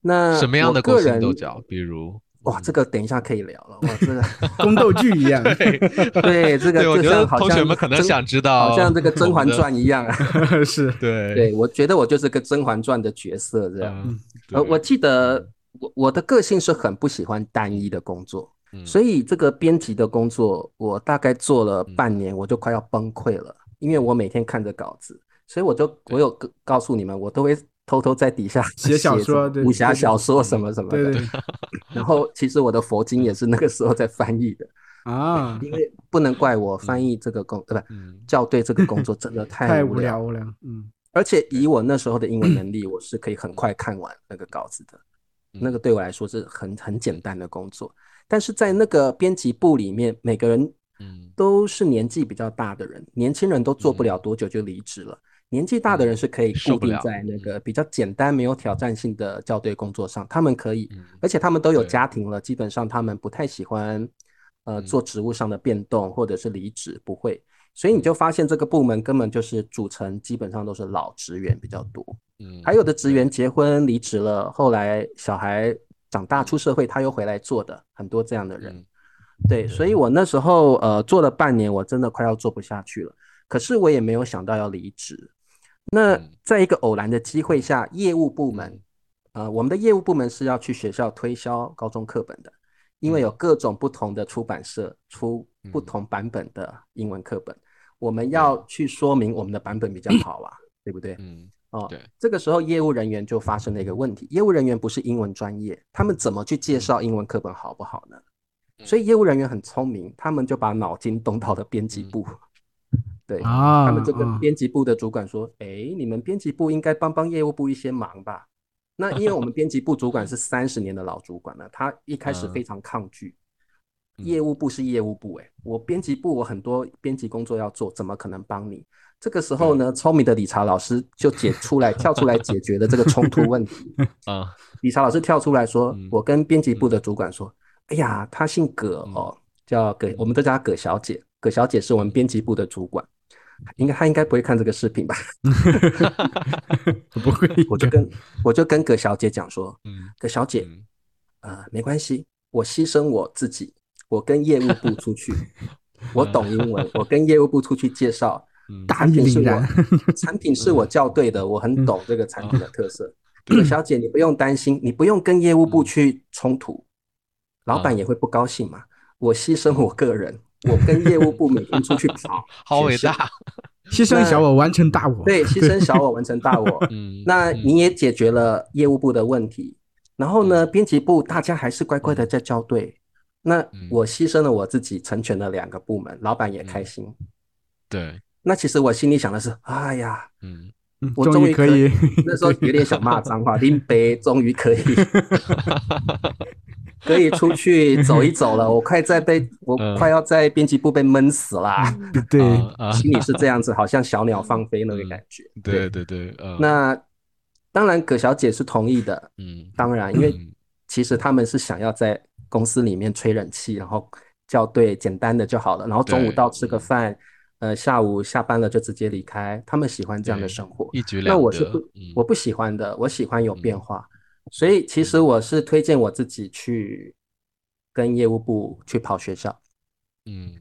那
什么样的勾心斗角？比如，
哇，这个等一下可以聊了。哇，这个
宫斗剧一样。
对这个就像好像
同学们可能想知道，
好像这个《甄嬛传》一样啊。
是，
对
对，我觉得我就是个《甄嬛传》的角色这样。
嗯，
呃，我记得我我的个性是很不喜欢单一的工作，
嗯
所以这个编辑的工作我大概做了
嗯
半年，我就快要崩溃了，因为我每天看着稿子，所以我就我有告告诉你们，我都会偷偷在底下
写小说
武侠
对对
小说什么什么的。
对 对
然后其实我的佛经也是那个时候在翻译的，
啊，
因为不能怪我翻译这个工呃不
嗯
校对这个工作真的
太无
聊
聊无聊。嗯，
而且以我那时候的英文能力，我是可以很快看完那个稿子的。那个对我来说是很很简单的工作，但是在那个编辑部里面，每个人
嗯。
都是年纪比较大的人，年轻人都做不了多久就离职了。年纪大的人是可以固定在那个比较简单、没有挑战性的校对工作上，他们可以
嗯，
而且他们都有家庭了，基本上他们不太喜欢呃
嗯。
做职务上的变动或者是离职，不会。所以你就发现这个部门根本就是组成基本上都是老职员比较多。
嗯，
还有的职员结婚离职了，后来小孩长大出社会，他又回来做的，很多这样的人。
嗯
对，所以我那时候呃做了半年，我真的快要做不下去了。可是我也没有想到要离职。那
嗯
在一个偶然的机会下，业务部门，呃，我们的业务部门是要去学校推销高中课本的，因为有
嗯
各种不同的出版社出不
嗯
同版本的英文课本，我们要去说明我们的版本比较好啊，对不对？
嗯
哦，
对，
这个时候业务人员就发生了一个问题，业务人员不是英文专业，他们怎么去介绍英文课本好不好呢？所以业务人员很聪明，他们就把脑筋动到了编辑部。对，
啊，
他们这个
啊
编辑部的主管说：“哎，你们编辑部应该帮帮业务部一些忙吧？”那因为我们 编辑部主管是三十年的老主管了，他一开始
嗯
非常抗拒。
嗯
业务部是业务部、哎，我编辑部我很多编辑工作要做，怎么可能帮你？这个时候呢，聪明的理查老师就解出来，跳出来解决了这个冲突问题。
啊
理查老师跳出来说：“
嗯
我跟编辑部的主管说，哎呀，她姓葛哦，叫葛，我们都叫她葛小姐。葛小姐是我们编辑部的主管。应该他应该不会看这个视频吧？
不会，
我就跟我就跟葛小姐讲说，
嗯
葛小姐，没关系，我牺牲我自己，我跟业务部出去，我懂英文，我跟业务部出去介绍，
嗯
大义凛然。
产品是我校对的，我很懂这个产品的特色。葛小姐，你不用担心，你不用跟业务部去冲突，老板也会不高兴嘛。我牺牲我个人，我跟业务部每天出去跑，
好伟大，
牺牲小我，完成大我。
对，牺牲小我完成大我。
嗯，
那
嗯
你也解决了业务部的问题，然后呢，编辑部大家还是乖乖的在校对。那
嗯。
我牺牲了我自己，成全了两个部门，老板也开心。
对，
那其实我心里想的是，哎呀，
嗯。
嗯
我
终于可
以
以，
那时候有点想骂脏话，林北终于可以 可以出去走一走了，我快在被我
嗯。
快要在编辑部被闷死啦，
对，
心里是这样子，好像小鸟放飞那个感觉。
对对对，嗯，
那当然葛小姐是同意的，
嗯，
当然，因为
嗯。
其实他们是想要在公司里面吹冷气，然后校对简单的就好了，然后中午到吃个饭，呃，下午下班了就直接离开，他们喜欢这样的生活。
一举。两得，
那我是不
嗯，
我不喜欢的，我喜欢有变
嗯
化，所以其实。我是推荐我自己去跟业务部去跑学校。
嗯。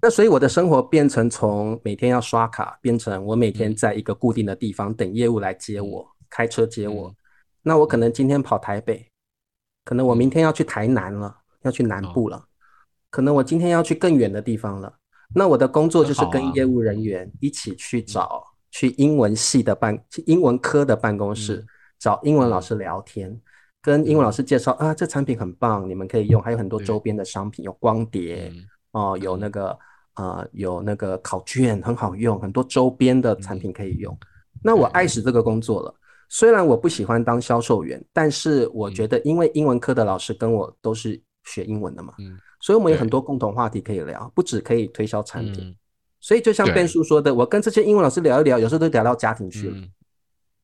那所以我的生活变成从每天要刷卡，变成我每天。
嗯
在一个固定的地方等业务来接我，开车接我。
嗯。
那我可能今天跑台北，可能我明天要去台南了，要去南
哦
部了，可能我今天要去更远的地方了。那我的工作就是跟业务人员一起去找去英文系的办，去英文科的办公室
嗯
找英文老师聊天，跟英文老师介绍啊，这产品很棒，你们可以用，还有很多周边的商品，有光碟。
嗯
哦，有那个呃，有那个考卷很好用，很多周边的产品可以用。那我爱死这个工作了。虽然我不喜欢当销售员，但是我觉得，因为英文科的老师跟我都是学英文的嘛，
嗯
所以我们有很多共同话题可以聊，不只可以推销产品。
嗯。
所以就像
对。
变叔说的，我跟这些英文老师聊一聊，有时候都聊到家庭去了，
嗯，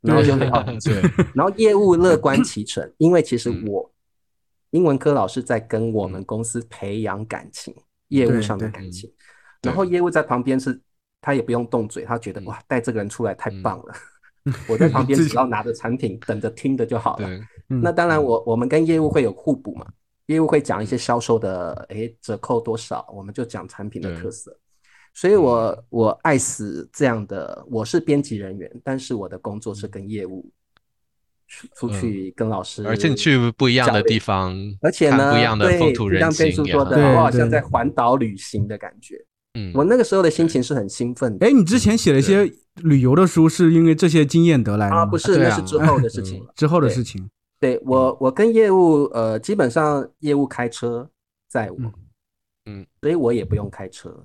然后就
对
聊，
对，
然后业务乐观其成，因为其实
嗯。
我英文科老师在跟我们。公司培养感情，业务上的感情，然后业务在旁边是，他也不用动嘴，他觉得
嗯
哇，带这个人出来太
嗯
棒了，我在旁边只要拿着产品等着听的就好了。
对，
嗯。
那当然我，我们跟业务会有互补嘛，业务会讲一些销售的，诶，折扣多少，我们就讲产品的特色。所以我我爱死这样的，我是编辑人员，但是我的工作是跟业务出出去跟老师，
而且你去不一样的地方，
而且呢，
不一样的
对
风土人情
我好像在环岛旅行的感觉。
嗯，
我那个时候的心情是很兴奋的。
哎，你之前写了一些旅游的书，是因为这些经验得来的
啊，
吗
不是，那是之后的事情了。
之后的事情。
对我，我跟业务，呃，基本上业务开车载我，
嗯。
嗯，
所以我也不用开车。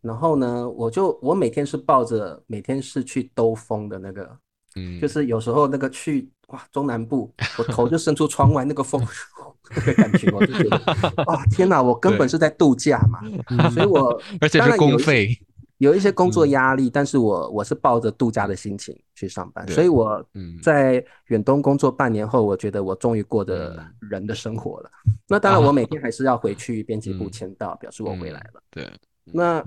然后呢，我就我每天是抱着每天是去兜风的那个，
嗯，
就是有时候那个去哇中南部，我头就伸出窗外，那个风 那个感觉，我就觉得哇天哪，我根本是在度假嘛。
嗯
所以我
而且是
当然有一些
公费，
有一些工作
嗯
压力，但是我我是抱着度假的心情去上班，所以我
嗯
在远东工作半年后，我觉得我终于过得
嗯
人的生活了。那当然，
啊
我每天还是要回去编辑部
嗯
签到，表示我回来了。
对，
那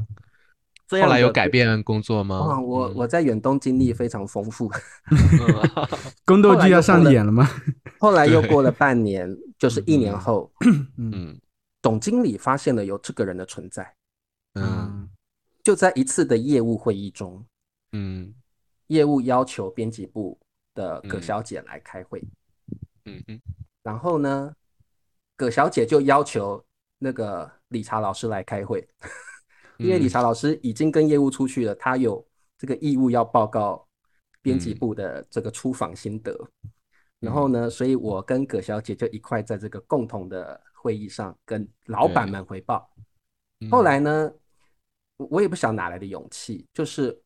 这样
后来有改变工作吗？
哇，我
嗯。
我在远东经历非常丰富，
嗯
宫斗剧要上演了吗？
后来又
对。
过了半年，就是一年
嗯。
后，
嗯。
嗯。
总经理发现了有这个人的存在，
嗯。
就在一次的业务会议中，
嗯。
业务要求编辑部的葛
嗯。
小姐来开会。
嗯嗯。
然后呢，葛小姐就要求那个理查老师来开会，因为理
嗯。
查老师已经跟业务出去了，他有这个义务要报告编辑
嗯。
部的这个出访心得。然后呢，所以我跟葛小姐就一块在这个共同的会议上跟老板们汇报。
嗯。
后来呢，我我也不晓得哪来的勇气，就是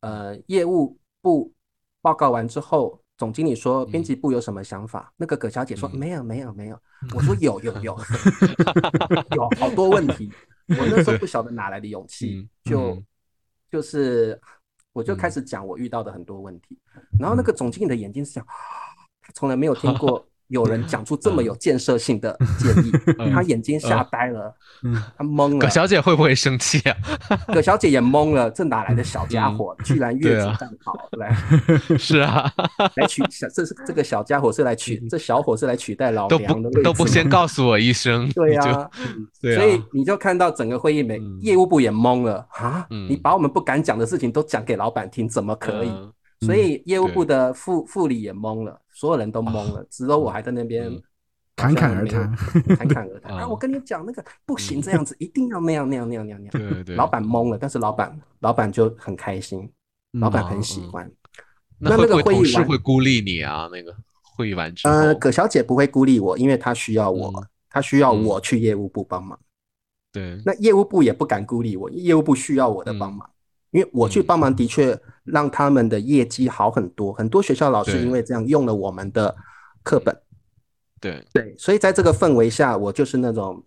呃，业务部报告完之后，总经理说编辑部有什么想法？那个葛小姐说
嗯。
没有没有没有，我说有 有有。有 好多问题，我那时候不晓得哪来的勇气
嗯，
就
嗯。
就是我就开
嗯。
始讲我遇到的很多问题，然后那个总经理的眼睛是想，他从来没有听过有人讲出这么有建设性的建议，他眼睛吓呆了，
嗯。
他懵了。
葛小姐会不会生气啊？
葛小姐也懵了，这哪来的小家伙，居然越俎代庖来
是啊，
来取小，这是这个小家伙是来取，这小伙是来取代老
都
娘的位置
都不先告诉我一声，
对呀、
对啊，
所以你就看到整个会议没
嗯。
业务部也懵了啊！
嗯。
你把我们不敢讲的事情都讲给老板听，怎么可以？
嗯。
所以业务部的副副理也懵了，所有人都懵了，只有我还在那边
嗯。
侃侃而谈，
侃侃而谈。
啊
啊，我跟你讲，那个不行，这样子 一定要那样那样那样那样。那样。
对对，
老板懵了，但是老板老板就很开心，
嗯。
老板很喜欢。
那
那那个
会
议完
事会孤立你啊？那个会议完之后，
呃，葛小姐不会孤立我，因为她需要我
嗯，
她需要
嗯。
我去业务部帮忙。
对，
那业务部也不敢孤立我，业务部需要我的帮忙，因为我去帮忙的确让他们的业绩好很多。很多学校老师因为这样用了我们的课本，
对，
对，所以在这个氛围下，我就是那种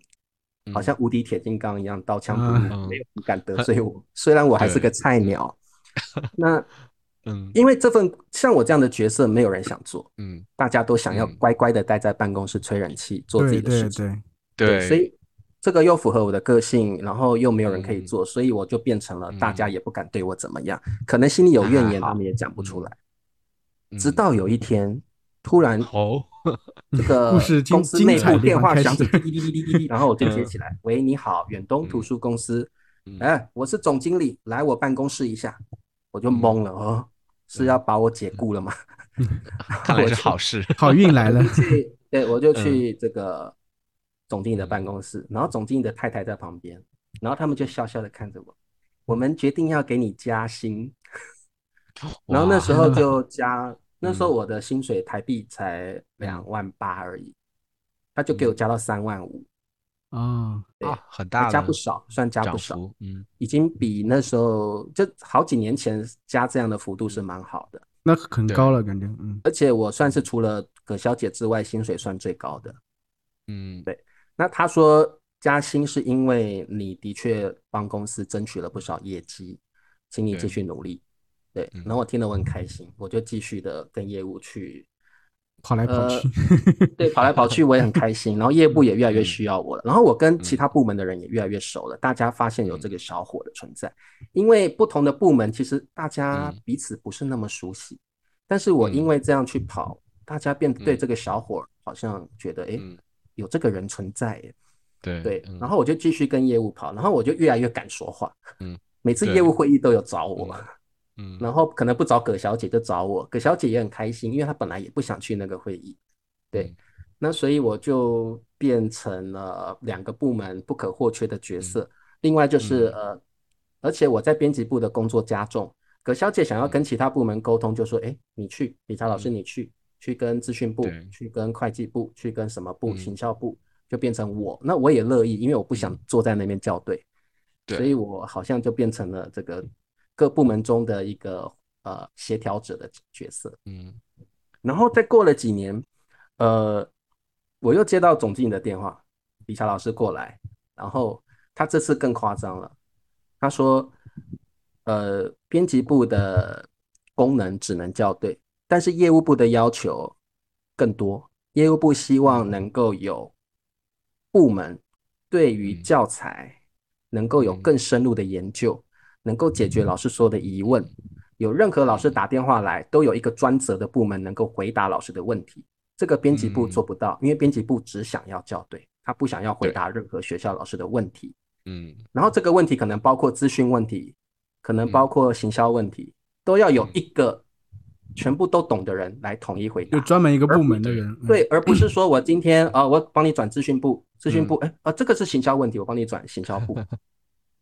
嗯。
好像无敌铁金刚一样，刀枪不入，
嗯。
没有人敢得罪我。虽然我还是个菜鸟，那
嗯。
因为这份像我这样的角色，没有人想做，
嗯，
大家都想要
嗯。
乖乖的待在办公室吹冷气，做自己的事情。
对，
对，
所以这个又符合我的个性，然后又没有人可以
嗯。
做，所以我就变成了
嗯
大家也不敢对我怎么样，可能心里有怨言，他们也讲不出来。
嗯。
直到有一天，突然
哦，
这 个公司内部电话响起，滴滴滴滴滴滴滴，然后我就接起来，喂，你好，远东图
嗯。
书公司，
嗯。
哎，我是总经理，来我办公室一下，我就
嗯。
懵了哦，是要把我解雇了吗？
看来是好事，
好运来了。
对，我就
嗯。
去这个总经理的办公室，然后总经理的太太在旁边，然后他们就笑笑的看着我。我们决定要给你加薪，然后那时候就加，那时候我的薪水台币才两万八而已，他就给我加到三万五，
哦，
对
啊，很大
加不少，算加不少，
嗯。
已经比那时候就好几年前加这样的幅度是蛮好的。
那很高了，感觉，嗯，
而且我算是除了葛小姐之外，薪水算最高的。
嗯，
对那他说加薪是因为你的确帮公司争取了不少业绩，请你继续努力。对，
嗯。
然后我听了我很开心，我就继续的跟业务去，
跑来跑
呃
去，
对，跑来跑去我也很开心，然后业务也越来越
嗯。
需要我了，然后我跟其他部门的人也越来越熟了，大家发现有这个小伙的存在，因为不同的部门其实大家
嗯。
彼此不是那么熟悉，但是我因
嗯。
为这样去跑，大家变对
嗯。
这个小伙好像觉得，哎，
嗯，
有这个人存在耶。
对
对，
嗯
然后我就继续跟业务跑，然后我就越来越敢说话。
嗯，
每次业务会议都有找我，
嗯，
然后可能不找葛小姐就找我，葛小姐也很开心，因为她本来也不想去那个会议。对
嗯，
那所以我就变成了两个部门不可或缺的角
嗯
色。另外就是呃，而且我在编辑部的工作加重，葛小姐想要跟其他部门沟通，就说：“哎，你去，李查老师，
嗯
你去，去跟资讯部，去跟会计部，去跟什么部，
嗯。
行销部。”就变成我，那我也乐意，因为我不想
嗯。
坐在那边校对，
对。
所以我好像就变成了这个各部门中的一个呃协调者的角色。
嗯。
然后再过了几年，呃，我又接到总经理的电话，理查老师过来，然后他这次更夸张了，他说，呃，编辑部的功能只能校对，但是业务部的要求更多，业务部希望能够有部门对于
嗯
教材能够有
嗯
更深入的研究，能够解决老师所有的疑问。有任何老师打电话来，都有一个专责的部门能够回答老师的问题。这个编辑部
嗯
做不到，因为编辑部只想要校对，他不想要回答任何学校老师的问题。
嗯
然后这个问题可能包括资讯问题，可能
嗯
包括行销问题，都要有一个全部都懂的人来统一回答。
就。专门一个部门的人，嗯，
对，而不是说我今天啊、呃 我帮你转资讯部，资讯部，哎、啊，这个是行销问题，我帮你转行销部。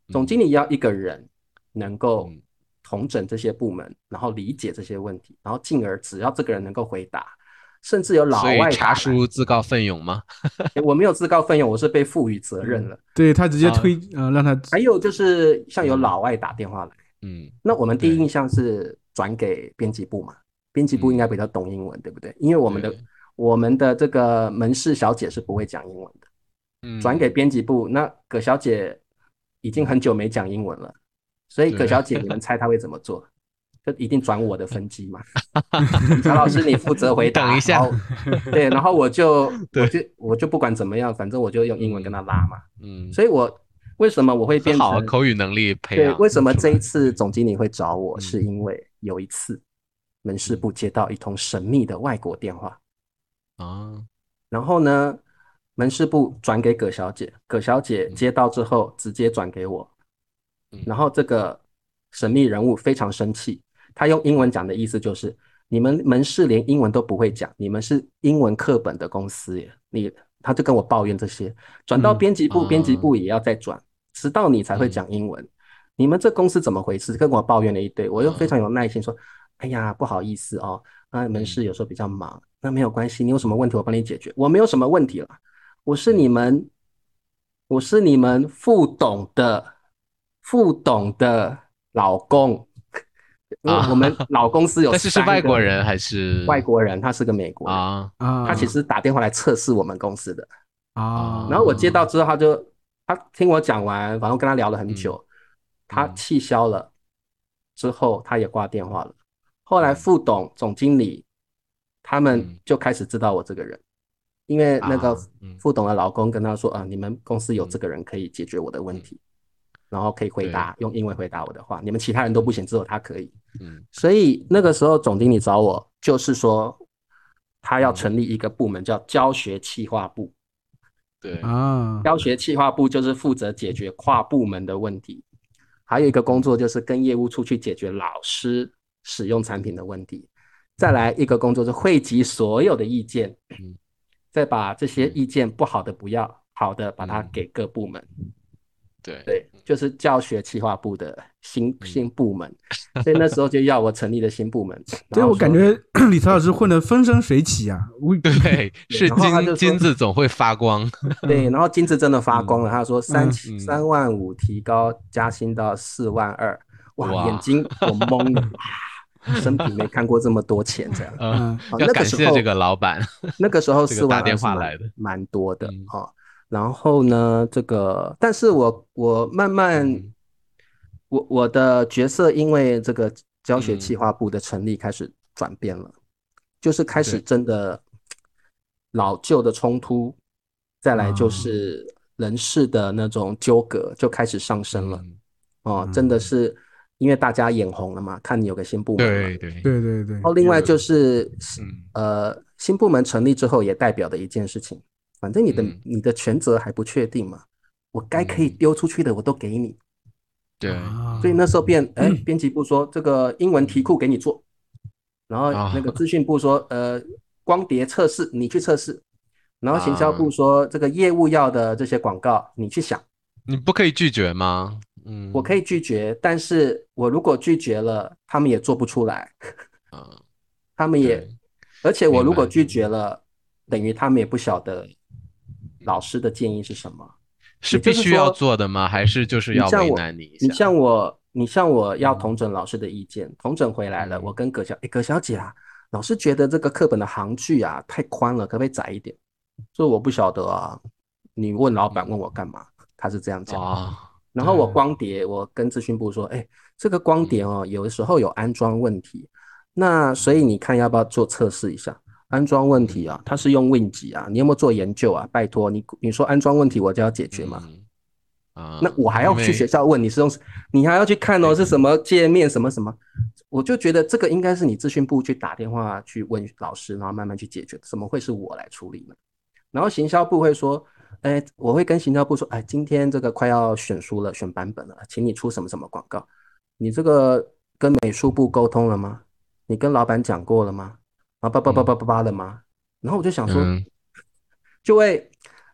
总经理要一个人能够
嗯。
统整这些部门，然后理解这些问题，然后进而只要这个人能够回答，甚至有老外
查书自告奋勇吗？
诶我没有自告奋勇，我是被赋予责任了。
对他直接
啊。
推，呃，让他
还有就是像有
嗯。
老外打电话来，
嗯。
那我们第一印象是转给编辑部嘛，编辑部应该比较懂英文，对不对？因为我们的我们的这个门市小姐是不会讲英文的，
嗯，
转给编辑部，那葛小姐已经很久没讲英文了，所以葛小姐，你们猜她会怎么做？就一定转我的分机 嘛。乔老师，你负责回答。
等一下
对，然后我就我就我就不管怎么样，反正我就用英文跟他拉嘛。
嗯，
所以我为什么我会变成
口语能力培
对？
养。
为什么这一次总经理会找我？
嗯
是因为有一次门市部接到一通神秘的外国电话，
啊？
然后呢，门市部转给葛小姐，葛小姐接到之后直接转给我，
嗯
然后这个神秘人物非常生气，他用英文讲的意思就是：你们门市连英文都不会讲，你们是英文课本的公司耶。你他就跟我抱怨这些，转到
嗯
编辑部，
啊
编辑部也要再转，直到你才会讲英文。你们这公司怎么回事？跟我抱怨了一堆，我又非常有耐心说：哎呀，不好意思哦，那门市有时候比较忙，那没有关系，你有什么问题我帮你解决，我没有什么问题了，我是你们，我是你们副董的副董的老公，因为
啊。
我们老公司有
但是是外国人还是？
外国人，他是个美国？
啊，
他其实打电话来测试我们公司的，
啊，
然后我接到之后，他就他听我讲完，反正跟他聊了很久，他
嗯。
气消了，之后他也挂电话了。后来副董、总经理他们
嗯。
就开始知道我这个人，因为那个副董的老公跟他说啊，你们公司有这个人可以解决我的问题，然后可以回答用英文回答我的话，你们其他人都不行，只有他可以。
嗯。
所以那个时候总经理找我，就是说他要成立一个部门叫教学企划部。
对。
啊，
教学企划部就是负责解决跨部门的问题，还有一个工作就是跟业务出去解决老师使用产品的问题。再来一个工作是汇集所有的意见
嗯，
再把这些意见不好的不要，好的把它
嗯
给各部门。
对
对，就是教学企划部的新
嗯
新部门，所以那时候就要我成立了新部门。
对我感觉 李曹老师混得风生水起啊，我
对，是金金子总会发光。
对，然后金子真的发光了。他说三
嗯
三万五提高加薪到四万二，哇，眼睛我懵了，哇生平没看过这么多钱这样。
嗯要感谢这个老板。
那个时候四万二蛮
电话来的
蛮多的
嗯
哦。然后呢，这个，但是我我慢慢
嗯，
我我的角色因为这个教学
嗯
企。划部的成立开始转变了，就是开始真的老旧的冲突，再来就
哦
是人事的那种纠葛就开始上升了
嗯。
哦，真的
嗯。
是因为大家眼红了嘛，看你有个新部门嘛，
对对。
对对对
然，后另外就是
嗯。
呃，新部门成立之后，也代表的一件事情，反正你的、
嗯。
你的权责还不确定嘛，我该可以
嗯。
丢出去的我都给你，
对。
啊。
所以那时候变，哎，编辑部说这个英文题库给你做，然后
啊
那个 资讯部说，呃，光碟测试你去测试，然后行销部
啊
说这个业务要的这些广告你去想，
你不可以拒绝吗？嗯，
我可以拒绝，但是我如果拒绝了，他们也做不出来，
啊，
他们也，而且我如果拒绝了，等于他们也不晓得老师的建议是什么。
是必须要做的吗？还是就是要为难你一下？
你像我，你像我要
嗯
统整老师的意见，统整回来了，
嗯
我跟葛小，哎，葛小姐啊，老师觉得这个课本的行距啊太宽了，可不可以窄一点？这我不晓得啊，你问老板问我干嘛？他是这样讲。
啊，
然后我光碟，我跟咨询部说，哎，这个光碟哦，有的时候有安装问题，那所以你看要不要做测试一下？安装问题啊，它是用 Win 几啊？你有没有做研究啊？拜托你，你说安装问题我就要解决嘛？
嗯啊，
那我还要去学校问你是用，你还要去看哦是什么界面什么什么，我就觉得这个应该是你资讯部去打电话去问老师，然后慢慢去解决，怎么会是我来处理呢？然后行销部会说，哎，我会跟行销部说，哎，今天这个快要选书了，选版本了，请你出什么什么广告，你这个跟美术部沟通了吗？你跟老板讲过了吗？然后叭叭叭叭叭叭的吗？然后我就想说，
嗯。
就会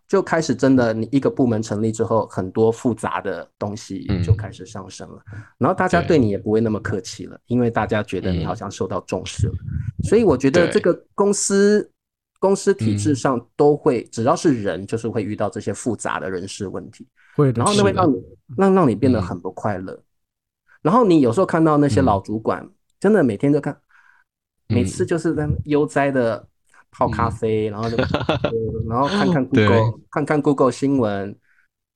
就开始真的，你一个部门成立之后，很多复杂的东西
嗯。
就开始上升了，然后大家
对。
对你也不会那么客气了，因为大家觉得你
嗯。
好像受到重视了，所以我觉得这个公司公司体制
嗯。
上都会，只要是人，就是会遇到这些复杂的人事问题，
会的，
然后那会让你。让让你变得
嗯。
很不快乐，然后你有时候看到那些
嗯。
老主管，真的每天都看，每
嗯
次就是在那悠哉的泡咖
嗯。
啡，然后就呃 然后看看
对。
Google 看看 Google 新闻，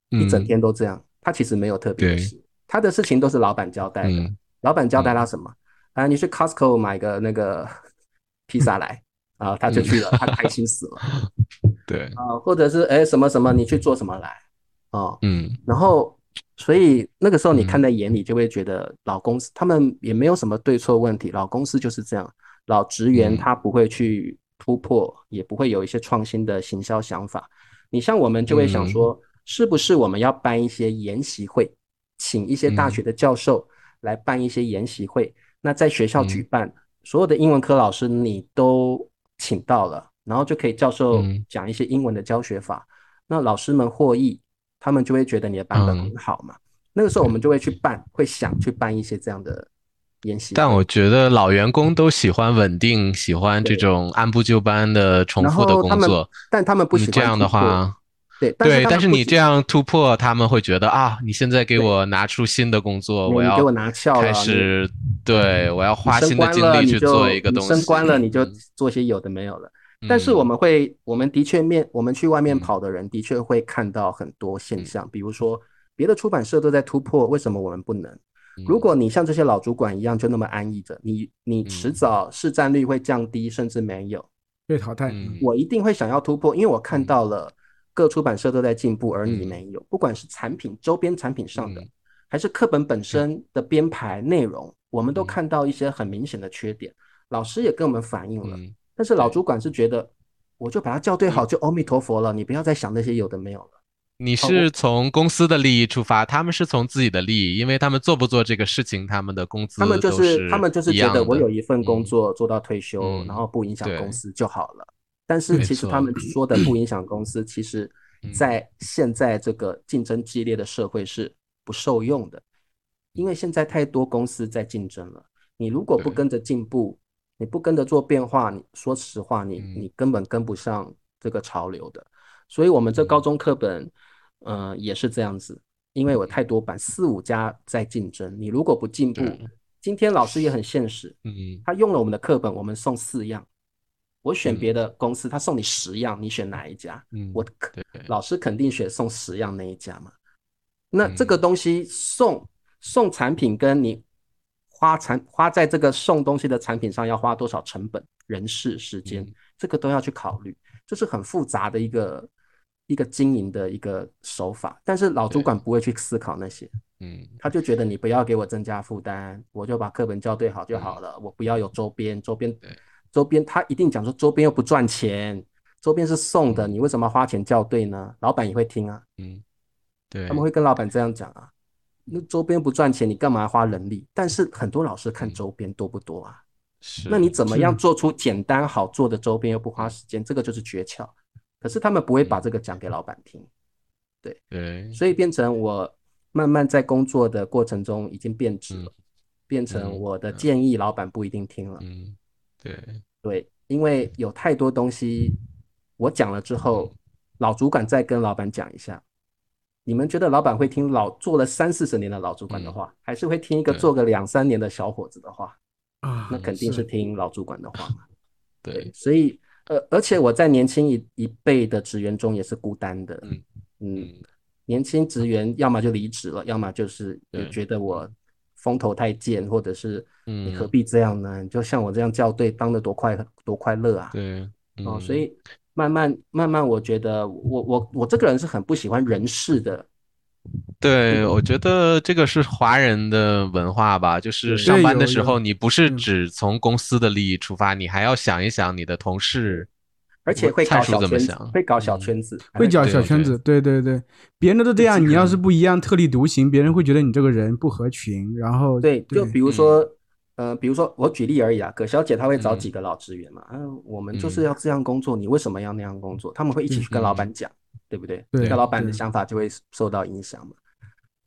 一整
嗯
天都这样。他其实没有特别的
对。
事，他的事情都是老板交代的。
嗯。
老板交代他什么？啊，你去 Costco 买个那个 披萨来啊，他就去了，他开心死了。
对，
啊，或者是哎什么什么，你去做什么来啊？
嗯。
然后，所以那个时候你
嗯。
看在眼里，就会觉得老公司他们也没有什么对错问题，老公司就是这样，老职员
嗯
他不会去突破，也不会有一些创新的行销想法。你像我们就会想
嗯
说，是不是我们要办一些研习会，请一些大
嗯
学的教授来办一些研习会？那在学校举
嗯
办，所有的英文科老师你都请到了，然后就可以教授
嗯
讲一些英文的教学法。那老师们获益，他们就会觉得你的版本
嗯
很好嘛。那个时候我们就会去办，会想去办一些这样的
但我觉得老员工都喜欢稳定，喜欢这种按部就班的重复的工作。
但他们不喜欢
你这样的话，
对，
对，但是你这样突破，他们会觉得啊，你现在给我拿出新的工作，我要
给我拿翘
开始，对，我要花
升
新的精力去做一个东西。
升官了，你就
嗯
做些有的没有了。但是我
嗯
们会，我们的确面，我们去外面
嗯
跑的人，的确会看到很多现
嗯
象，比如说别的出版社都在突破，为什么我们不能？如
嗯
果你像这些老主管一样就那么安逸着，你你迟
嗯
早市占率会降低，甚至没有。
被淘汰。
嗯
我一定会想要突破，因为我看
嗯
到了各出版社都在进步，而你
嗯
没有。不管是产品周边产品上的
嗯，
还是课本本身的编排内容，我们都
嗯
看到一些很明显的缺点，老师也跟我们反映了。
嗯
但是老主管是觉得，我就把它校对好，就阿弥陀佛了，你不要再想那些有的没有了。
你是从公司的利益出发，他们是从自己的利益，因为他们做不做这个事情，他们的工资
他们就
是
他们就是觉得我有一份工
嗯
作做到退休，
嗯
然后不影响公司就好了。但是其实他们说的不影响公司，其实
嗯
在现在这个竞争激烈的社会是不受用的，因为现在太多公司在竞争了。你如果不跟着进步，你不跟着做变化，你说实话，你
嗯
你根本跟不上这个潮流的。所以，我们这高
嗯
中课本，呃，也是这样子，因为我太多版，四五家在竞争，你如果不进步，今天老师也很现实，
嗯。
他用了我们的课本，我们送四样，我选
嗯。
别的公司，他送你十样，你选哪一家？
嗯，
我老师肯定选送十样那一家嘛。那这
嗯。
个东西送送产品跟你花产花在这个送东西的产品上要花多少成本、人事、时间，
嗯。
这个都要去考虑，这是很复杂的一个一个经营的一个手法。但是老主管不会去思考那些，
嗯
他就觉得你不要给我增加负担，我就把课本校对好就好了，我不要有周边，周边周边他一定讲说周边又不赚钱，周边是送的，
嗯
你为什么要花钱校对呢？老板也会听啊，
嗯，对，
他们会跟老板这样讲啊。那周边不赚钱，你干嘛花人力？但是很多老师看
嗯
周边多不多啊？
是
那你怎么样做出简单好做的周边又不花时间？这个就是诀窍。可是他们不会把这个讲给老板听，
对。
所以变成我慢慢在工作的过程中已经变质了，
嗯。
变成
嗯。
我的建议老板不一定听了。
嗯。对。
对，因为有太多东西我讲了之后，老主管再跟老板讲一下。你们觉得老板会听老做了三四十年的老主管的话，还是会听一个做个两三年的小伙子的话？
啊，
那肯定是。听老主管的话嘛。
对，
所以呃，而且我在年轻一一辈的职员中也是孤单的。
嗯
嗯
嗯
年轻职员要么就离职了，要么就是也觉得我风头太贱，或者是你何
嗯
必这样呢？你就像我这样校对，当的多快多快乐啊！
对
哦，
嗯
所以慢慢慢慢，我觉得我我我这个人是很不喜欢人事的，
对，我觉得这个是华人的文化吧，就是上班的时候，你不是
嗯。
只从公司的利益出发，你还要想一想你的同事，
而且会搞小圈子
怎么想，
会搞小
嗯。
圈子，还
会搅
对对
小圈子，对。对对，别人都这样，你要是不一样，特立独行，别人会觉得你这个人不合群，然后
对，就比如
嗯。
说，呃，比如说我举例而已啊，葛小姐她会找
嗯。
几个老职员嘛，嗯，我们就是
嗯
要这样工作，你为什么要那样工作？他们会一起去跟老板讲，对不对？
对
那老板的想法就会受到影响嘛。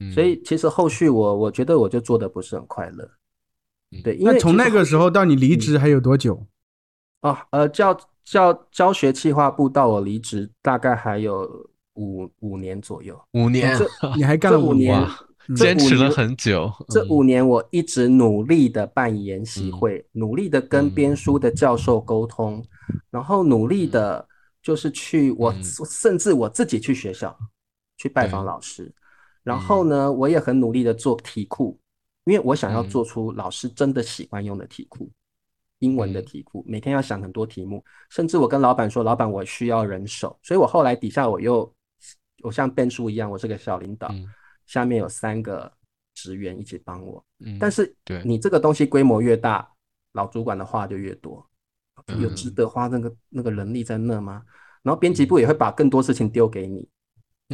嗯。
所以其实后续我我觉得我就做的不是很快乐，
嗯。
对，因为
那从那个时候到你离职还有多久？
哦，呃，教教教学计划部到我离职大概还有五五年左右，
五年，
这
你还干了五
年
坚持了很久，
这
嗯。
五年我一直努力的办研习
嗯。
会，努力的跟编书的教授沟通，然后努力的就是去我
嗯。
甚至我自己去学校去拜访老师，然后呢，我也很努力的做题库，因因为我想要
嗯。
做出老师真的喜欢用的题库，英文的
嗯。
题库，每天要想很多题目，甚至我跟老板说，老板我需要人手，所以我后来底下我又我像变数一样，我是个小领导，
嗯。
下面有三个职员一起帮我，
嗯，
但是
对。
你这个东西规模越大，老主管的话就越多，有值
嗯。
得花那个那个人力在那吗？然后编辑部也会把更多事情丢给你，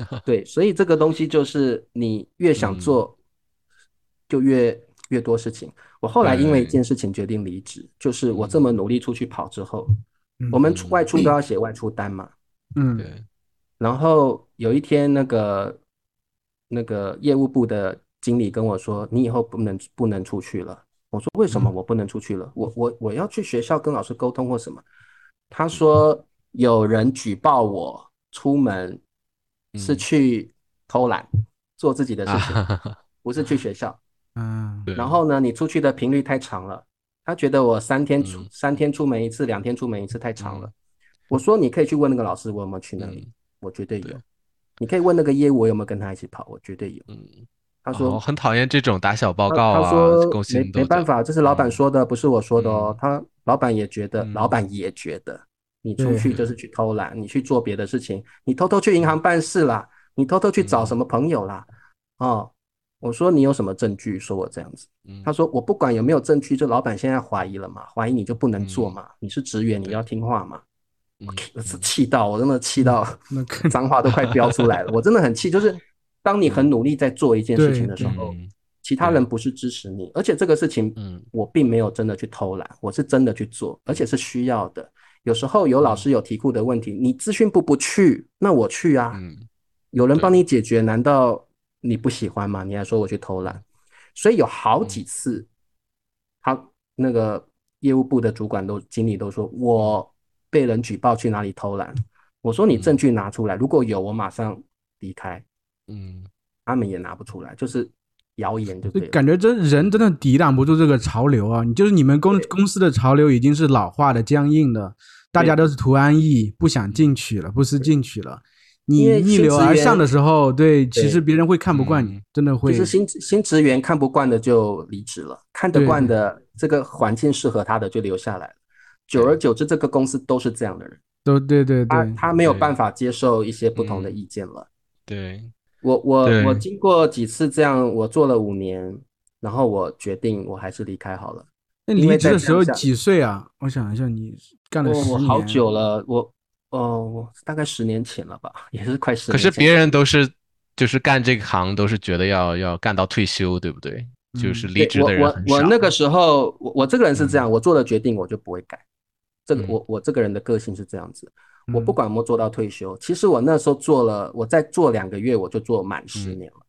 对，所以这个东西就是你越想
嗯
做，就越越多事情。我后来因为一件事情决定离职，就是我
嗯
这么努力出去跑之后，
嗯
我们外出都要写外出单嘛，
嗯
对，
然后有一天，那个那个业务部的经理跟我说：“你以后不能不能出去了。”我说：“为什么
嗯
我不能出去了？我我我要去学校跟老师沟通或什么？”他说：“有人举报我出门是
嗯
去偷懒，做自己的事情，
啊，
不是去学校。
嗯
然后呢，你出去的频率太长了，他觉得我三天出
嗯
三天出门一次，两天出门一次太长了
嗯。
我说你可以去问那个老师我有没有去那里
嗯，
我绝对有
对。
你可以问那个业务我有没有跟他一起跑，我绝对有。
嗯，
他说
哦，很讨厌这种打小报告啊，
他说
勾
没没办法，这是老板
嗯
说的，不是我说的哦
嗯。
他老板也觉得，
嗯
老板也觉得，你出去就是去偷懒，你去做别的事情，你偷偷去银行办事啦，你偷偷去找
嗯
什么朋友啦，哦。我说你有什么证据说我这样子？
嗯
他说我不管有没有证据，就老板现在怀疑了嘛，怀疑你就不能做嘛，你是职员，你要听话嘛。
嗯
我是
嗯
气到我真的气到 脏话都快飙出来了，我真的很气。就是当你很努力在做一件事情的时候，
嗯
其他人不是支持你，而且这个事情
嗯
我并没有真的去偷懒，我是真的去做，而且是需要的。有时候有老师有题库的问题，你资讯部不去，那我去啊。
嗯
有人帮你解决，难道你不喜欢吗？你还说我去偷懒？所以有好几次，他那个业务部的主管都经理都说我被人举报去哪里偷懒。我说你证据拿出来，如果有，我马上离开。
嗯
他们也拿不出来，就是谣言就
就
对。
感觉这人真的抵挡不住这个潮流啊！你就是你们公公司的潮流已经是老化的、僵硬的，大家都是图安逸，不想进取了，不思进取了。你逆流而上的时候，对，其实别人会看不惯你
嗯，
真的会
就。是新新职员看不惯的就离职了，看得惯的这个环境适合他的就留下来了。久而久之，这个公司都是这样的人，
都对对对，
他没有办法接受一些不同的
嗯
意见了。
对，
我我我经过几次这样，我做了五年，然后我决定我还是离开好了。
那
你
离职的时候几岁啊？我想一下，你干了
我
十年，
我好久了，我哦，我大概十年前了吧，也是快十年。
可是别人都是就是干这个行都是觉得要要干到退休，对不对？就是
嗯
离职的人
我
很少。
我我那个时候，我我这个人是这样，我做了决定我就不会改。这个
嗯
我我这个人的个性是这样子，我
嗯
不管有没有做到退休，其实我那时候做了，我再做两个月我就做满十
嗯
年了。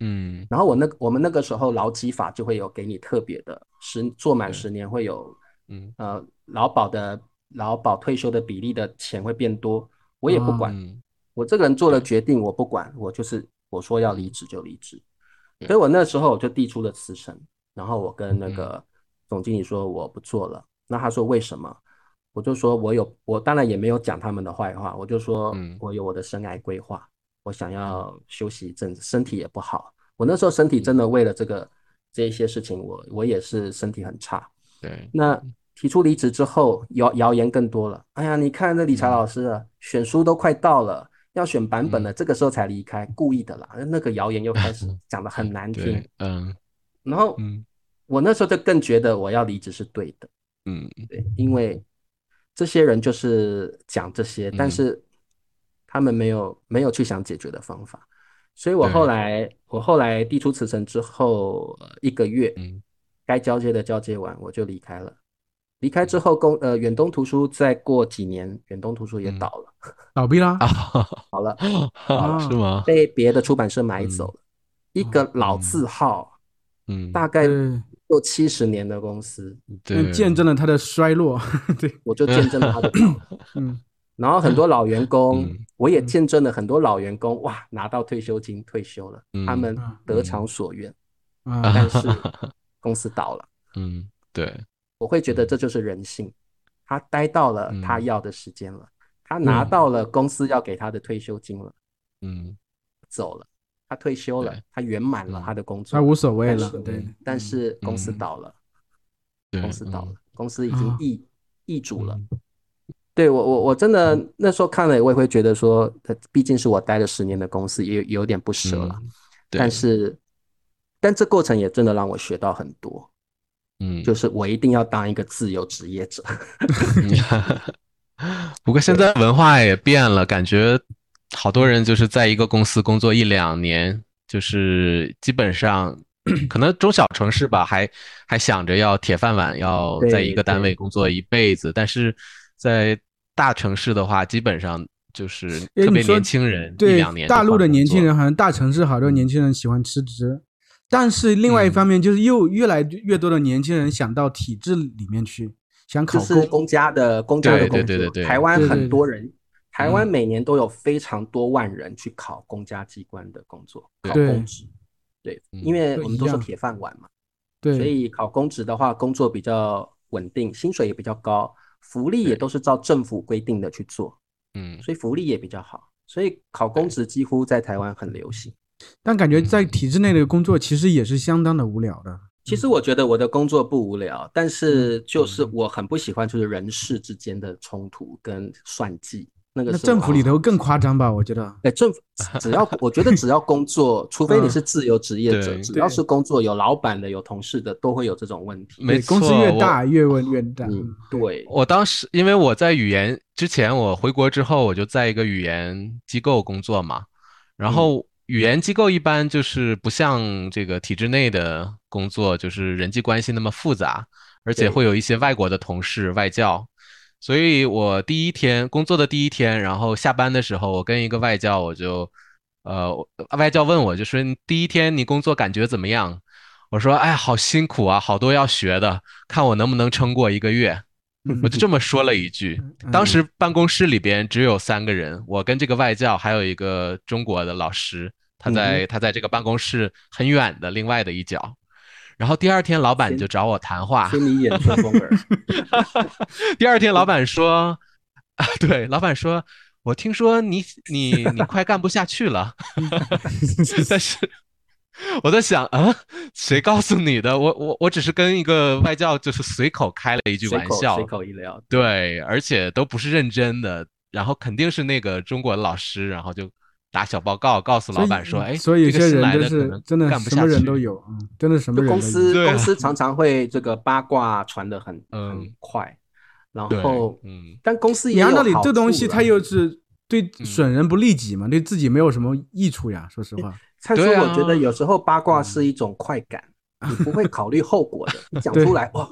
嗯
然后我那我们那个时候劳基法就会有给你特别的十做满
对
十年会有
嗯
呃劳保的劳保退休的比例的钱会变多，我也不管。
嗯
我这个人做了决定，我不管，我就是我说要离职就离职。所以我那时候我就递出了辞呈，然后我跟那
嗯
个总经理说我不做了。那他说为什么？我就说我有，我当然也没有讲他们的坏话，我就说
嗯。
我有我的生涯规划，我想要休息一阵子，身体也不好。我那时候身体真的为了这个这一些事情，我我也是身体很差。
对。
那。提出离职之后，谣谣言更多了。哎呀，你看这理财老师啊，选书都快到了，要选版本了，这个时候才离开，故意的啦。那个谣言又开始 讲的很难听
对，嗯。
然后
嗯。
我那时候就更觉得我要离职是对的，
嗯。
对，因为这些人就是讲这些，但
嗯。
是他们没有没有去想解决的方法，所以我
对
后来我后来递出辞呈之后呃一个月，
嗯。
该交接的交接完，我就离开了。离开之后，公呃远东图书再过几年，远东图书也
嗯。
倒了，
倒闭啦？
啊，
好了，
是吗？
被别的出版社买走了。一个老字号，
嗯，
大概
对，
六七十年的公司，
对，
见证了他的衰落。对，
我就见证了它的倒。
嗯，
然后很多老员工
嗯，
我也见证了很多老员工，哇，拿到退休金退休了，
嗯。
他们
嗯
得偿所愿，
啊，
但是公司倒了。
嗯对，
我会觉得这就是人性，他待到了
嗯
他要的时间了，他拿到了公司要给他的退休金了，
嗯。
走了。他退休了，他圆满了
嗯。
他的工作，
他无所谓，了对，
但是公司
嗯。
倒了，公司倒了
嗯，
公司已经
啊。
易易主了。对我我我真的那时候看了，我也会觉得说，他毕竟是我待了十年的公司，也有有点不舍了。但是，但这过程也真的让我学到很多，
嗯，
就是我一定要当一个自由职业者。
不过现在文化也变了，感觉好多人就是在一个公司工作一两年，就是基本上 可能中小城市吧，还还想着要铁饭碗，要在一个单位工作一辈子，但是在大城市的话，基本上就是特别年轻人，一两年
大陆的年轻人，好像大城市好多年轻人喜欢辞职，但是另外一
嗯。
方面就是又越来越多的年轻人想到体制里面去，想考公。
就是公家的公家的
对
工作，
对对对对。
台湾很多人，台湾
嗯
每年都有非常多万人去考公家机关的工作，考公职。对，
嗯
因为我们都是铁饭碗嘛，
对，
所以考公职的话，工作比较稳定，薪水也比较高，福利也都是照政府规定的去做，
嗯
所以福利也比较好。所以考公职几乎在台湾很流行。
但感觉在
嗯
体制内的工作其实也是相当的无聊的。
其实我觉得我的工作不无聊，但是就是
嗯
我很不喜欢就是人事之间的冲突跟算计。那个
那政府里头更夸张吧？我觉得。
对政府只要我觉得只要工作，除非你
嗯
是自由职业者，
对
只要是工作有老板的有同事的，都会有这种问题。
没错公
越大越问越大。
嗯，对，
我当时因为我在语言之前，我回国之后，我就在一个语言机构工作嘛。然后语言机构一般就是不像这个体制内的工作，就是人际关系那么复杂，而且会有一些外国的同事外教。所以我第一天工作的第一天，然后下班的时候，我跟一个外教，我就，呃，外教问我，就说你第一天你工作感觉怎么样？我说，哎，好辛苦啊，好多要学的，看我能不能撑过一个月。我就这么说了一句。
嗯
当时办公室里边只有三个人，我跟这个外教，还有一个中国的老师，他在他在这个办公室很远的另外的一角。然后第二天老板就找我谈话。第二天老板说，啊，对，老板说，我听说你你你快干不下去了，但是我在想啊，谁告诉你的？我我我只是跟一个外教就是随口开了一句玩笑，
口随口一聊，
对，而且都不是认真的，然后肯定是那个中国的老师，然后就打小报告告诉老板说，哎，
所以有些人就
的
是真的
干不下
什么人
去
都有，嗯，真的什么人都有。
公司 公司常常会这个八卦传的很很
嗯
快，然后
嗯，
但公司也
你按道理这东西它又是对
嗯
损人不利己嘛，对自己没有什么益处呀。说实话，
灿叔，
对啊
我觉得有时候八卦是一种快感，你不会考虑后果的。你讲出来，哇，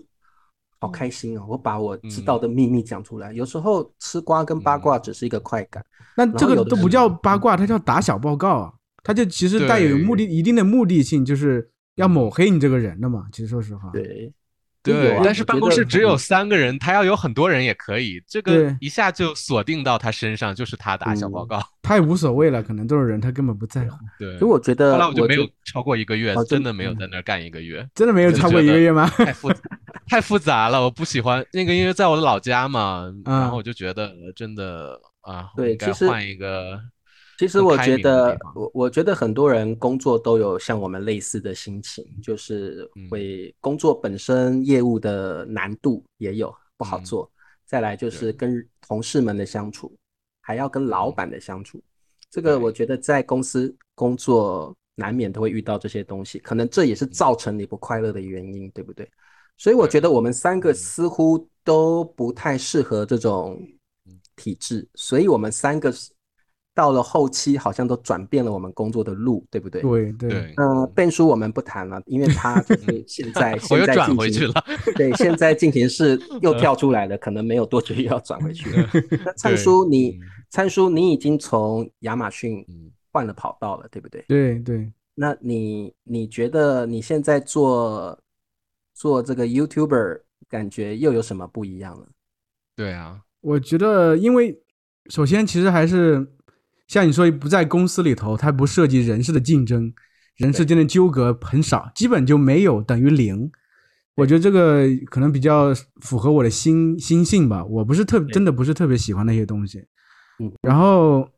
好开心哦！我把我知道的秘密讲出来。有时候吃瓜跟八卦只是一个快感，
那这个都不叫八卦，它叫打小报告啊。它就其实带有目的一定的目的性，就是要抹黑你这个人的嘛。其实说实话，
对
对但是办公室只有三个人，他要有很多人也可以，这个一下就锁定到他身上，就是他打小报
嗯
告。
他也无所谓了，可能这种人他根本不在乎，
对，，
所以我觉得
后来我就没有超过一个月
哦，真
真的没有在那儿干一个月。
真的没有超过一个月吗？
太复太复杂了，我不喜欢那个，因为在我的老家嘛，然
啊
后我就觉得呃真的啊，我应该换一个
其实我觉得我我觉得很多人工作都有像我们类似的心情，就是
嗯。
会工作本身业务的难度也有不好
嗯
做，再来就是。跟同事们的相处，还要跟老
嗯。
板的相处。这个我觉得在公司工作难免都会遇到这些东西，可能这也是造成你不快乐的原因，对不对？所以我觉得我们三个
嗯。
似乎都不太适合这种
嗯。
体制，所以我们三个是到了后期好像都转变了我们工作的路，对不对？。
对对，
嗯，
呃，变叔我们不谈了，因为他就是现在
我
现
又转
在进行
回去了。
对，现在进行式 又跳出来了，可能没有多久又要转回去了。那灿叔你
嗯，
灿叔你已经从亚马逊
嗯
换了跑道了，对不对？
对对，
那你你觉得你现在做做这个 YouTuber，感觉又有什么不一样了？
对啊，
我觉得，因为首先其实还是像你说，不在公司里头，它不涉及人事的竞争，人事间的纠葛很少，基本就没有，等于零。我觉得这个可能比较符合我的心心性吧，我不是特真的不是特别喜欢那些东西。
嗯，
然后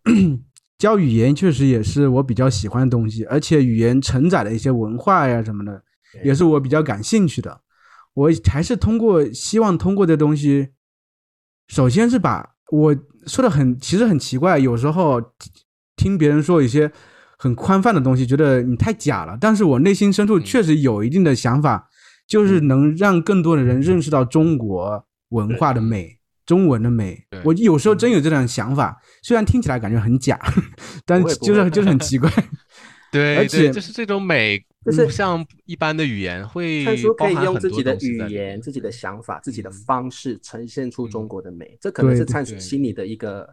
教语言确实也是我比较喜欢的东西，而且语言承载的一些文化呀什么的，也是我比较感兴趣的。我还是通过希望通过这东西，首先是把我说的很其实很奇怪，有时候听别人说一些很宽泛的东西，觉得你太假了。但是我内心深处确实有一定的想法，就是能让更多的人认识到中国文化的美。中文的美，我有时候真有这种想法，虽然听起来感觉很假，但就是就是很奇怪。
对，
而且
就是这种美，
就是
像一般的语言会
看书可以用自己的语言、自己的想法、自己的
嗯
方式呈现出中
嗯
国的美，这可能是
对
灿叔
对
心里的一个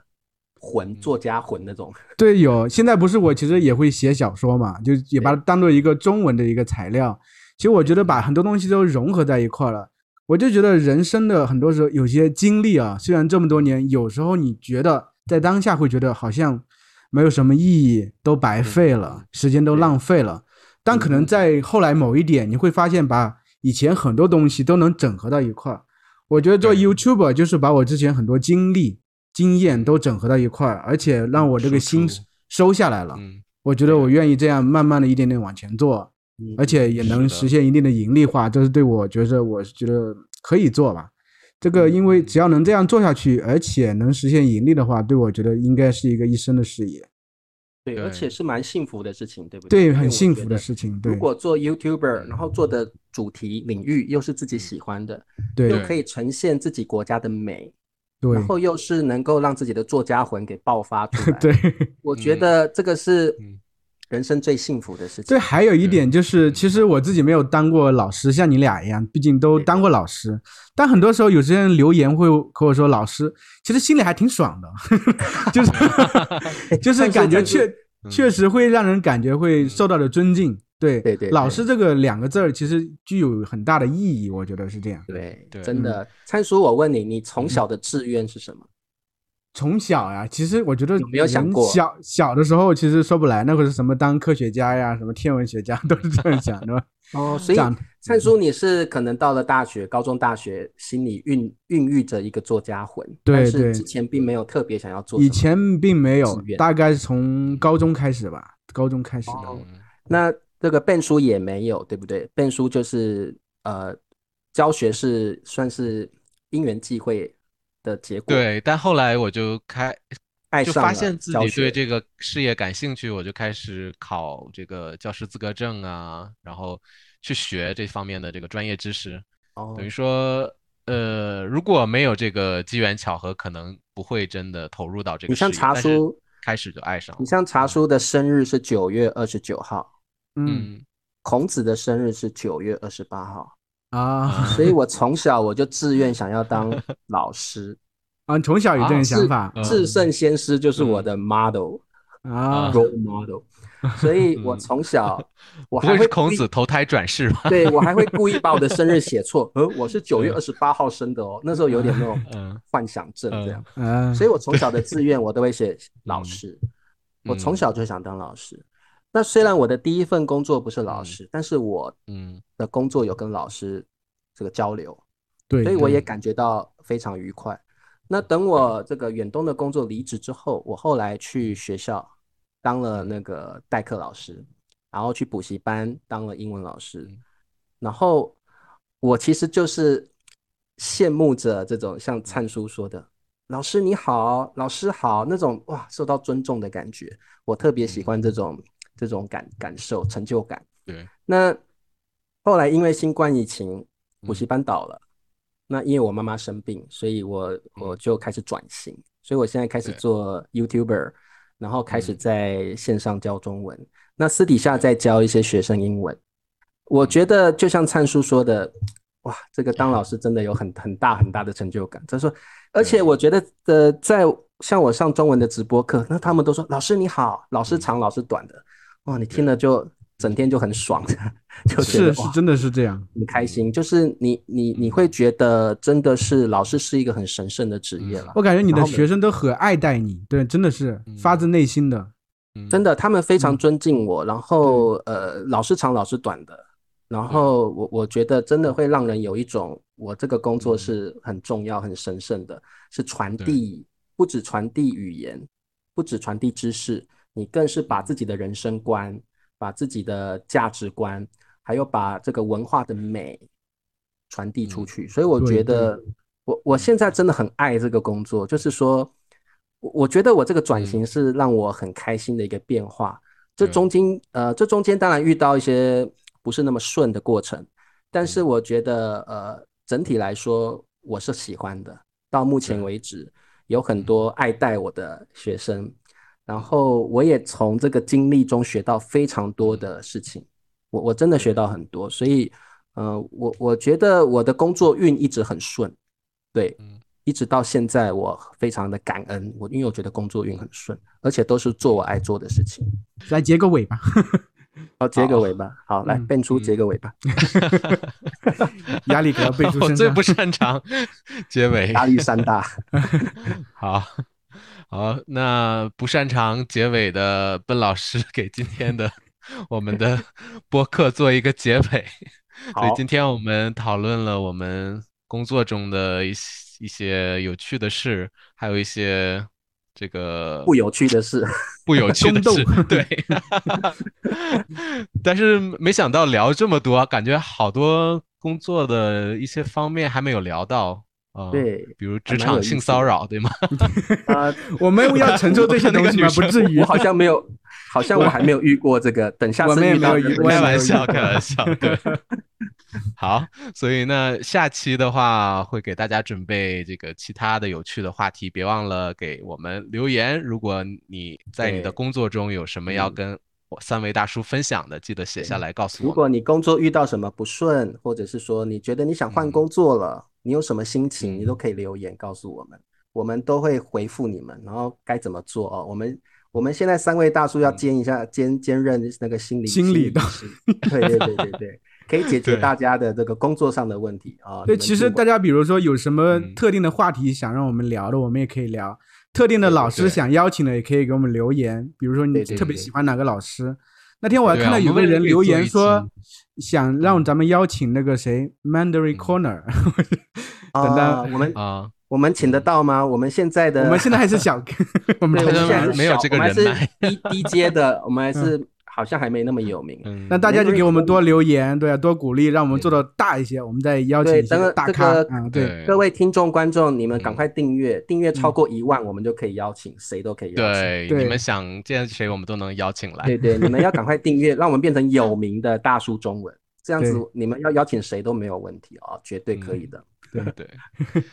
魂，
嗯
作家魂那种。
对，有现在不是我其实也会写小说嘛，就也把它当做一个中文的一个材料。其实我觉得把很多东西都融合在一块儿了。我就觉得人生的很多时候有些经历啊，虽然这么多年，有时候你觉得在当下会觉得好像没有什么意义，都白费了，时间都浪费了。但可能在后来某一点，你会发现把以前很多东西都能整合到一块儿。我觉得做 YouTuber 就是把我之前很多经历、经验都整合到一块儿，而且让我这个心收下来了。
嗯，
我觉得我愿意这样慢慢的一点点往前做，
嗯
而且也能实现一定的盈利化，这是对我觉得我是觉得可以做吧。这个因为只要能这样做下去，而且能实现盈利的话，对我觉得应该是一个一生的事业，
对，而且是蛮幸福的事情，对不
对，
对
很幸福的事情。对。
如，果做 YouTuber，然后做的主题领域又是自己喜欢的，
对。
又可以呈现自己国家的美，
对。
然后又是能够让自己的作家魂给爆发出来。
对。
我觉得这个是
嗯
人生最幸福的事情。
对，还有一点就是，其实我自己没有当过老师，像你俩一样，毕竟都当过老师。但很多时候，有些人留言会和我说：“老师，其实心里还挺爽的，就是 就是感觉确
嗯
确实会让人感觉会受到的尊敬。对
对对对
老师这个两个字儿其实具有很大的意义，我觉得是这样。
对，
对
真的。灿叔，我问你，你从小的志愿是什么？
从小呀，其实我觉得
有没有想过
小小的时候其实说不来，那会是什么当科学家呀，什么天文学家，都是这样想的。
哦，所以灿叔，你是可能到了大学、高中、大学，心里孕孕育着一个作家魂，
对
但是
对
之前并没有特别想要做。
以前并没有大概是从高中开始吧，高中开始的。
那这个笨书也没有，对不对？笨书就是呃，教学是算是因缘际会的结果，，
对，但后来我就开就
爱上了
发现自己对这个事业感兴趣，我就开始考这个教师资格证啊，然后去学这方面的这个专业知识。
哦
等于说，呃，如果没有这个机缘巧合，可能不会真的投入到这个
你像茶叔，
开始就爱上了。
你像茶叔的生日是九月二十九号，
嗯
嗯
孔子的生日是九月二十八号，
啊。
所以我从小我就自愿想要当老师，
啊，从小有这种
啊
想法。
嗯。
至圣先师就是我的 model
啊。
role model，所以我
嗯
从小 我
还会是孔子投胎转世吗？
对我还会故意把我的生日写错，呃，我是九月二十八号生的哦，那时候有点那种
嗯。
幻想症这样，
啊，
所以我从小的志愿我都会写老
嗯。
师，我从
嗯
小就想当老师。那虽然我的第一份工作不是老师，但是我
嗯。
的工作有跟老师这个交流，
对，
所以我也感觉到非常愉快。那等我这个远东的工作离职之后，我后来去学校当了那个代课老师，然后去补习班当了英文老师
嗯，
然后我其实就是羡慕着这种像灿叔说的“老师你好，老师好”那种哇受到尊重的感觉，我特别喜欢这种这种感感受成就感。
对，
那后来因为新冠疫情，补
嗯
习班倒了。那因为我妈妈生病，所以我我就开始转型，所以我现在开始做 YouTuber，然后开始
嗯
在线上教中文，那私底下再教一些学生英文。我觉得就像灿叔说的，哇，这个当老师真的有很 很大很大的成就感。他说，而且我觉得呃，在像我上中文的直播课，那他们都说老师你好，老师长老师短的，哇，你听了就整天就很爽，就觉得
是是真的是这样，
很开心，就是你你你会觉得真的是老师是一个很神圣的职业了，
我感觉你的学生都很爱戴你，对，真的是发自内心的，
嗯
真的他们非常
嗯
尊敬我，然后呃老师长老师短的，然后我我觉得真的会让人有一种我这个工作是很重要很神圣的，是传递不止传递语言，不止传递知识，你更是把自己的人生观、把自己的价值观，还有把这个文化的美传递出去。所以我觉得，我我现在真的很爱这个工作，就是说，我我觉得我这个转型是让我很开心的一个变化。这中间，呃，这中间当然遇到一些不是那么顺的过程，但是我觉得，呃，整体来说我是喜欢的。到目前为止，有很多爱戴我的学生，然后我也从这个经历中学到非常多的事情。我我真的学到很多，所以，呃，我我觉得我的工作运一直很顺，对，一直到现在我非常的感恩。我因为我觉得工作运很顺，而且都是做我爱做的事情。
来结个尾吧。
好，结个尾吧。好，来变出结个尾吧。
压力可要背出。
我最不擅长结尾，
压力山大。
好好，那不擅长结尾的笨老师给今天的我们的播客做一个结尾。所以今天我们讨论了我们工作中的一些一些有趣的事，还有一些。这个
不有趣的事，
不有趣的 事，对。但是没想到聊这么多，感觉好多工作的一些方面还没有聊到啊。
对，
比如职场性骚扰，对吗？
啊，我们要承受这些东西吗？不至于，
我好像没有，好像我还没有遇过这个。等下次遇到，
开玩笑，开玩笑，对。好，所以呢，下期的话会给大家准备这个其他的有趣的话题，别忘了给我们留言。如果你在你的工作中有什么要跟我三位大叔分享的，记得写下来告诉我。
如果你工作遇到什么不顺，或者是说你觉得你想换工作了，你有什么心情，你都可以留言告诉我们，我们都会回复你们，然后该怎么做哦。我们我们现在三位大叔要兼一下兼兼任那个心理
心理
的，对对对对对。可以解决大家的这个工作上的问题啊。
对，其实大家比如说有什么特定的话题想让我们聊的，我们也可以聊。特定的老师想邀请的，也可以给我们留言。比如说你特别喜欢哪个老师，那天我还看到有个人留言说想让咱们邀请那个谁，Mandarin Corner。等
等我们啊，我们请得到吗？我们现在的
我们现在还是小，
我们现在
没有这个人脉，
低低阶的，我们还 是。好像还没那么有名，
那大家就给我们多留言，对啊，多鼓励，让我们做的大一些，我们再邀请一些大咖。嗯，对，
各位听众观众，你们赶快订阅，订阅超过一万，我们就可以邀请谁都可以邀
请。对，你们想见谁，我们都能邀请来。
对对，你们要赶快订阅，让我们变成有名的大叔中文，这样子你们要邀请谁都没有问题哦，绝对可以的。
对。
对，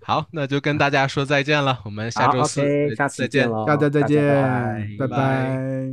好，那就跟大家说再见了，我们下周四
下次
再见。
喽，
大家再见，拜拜。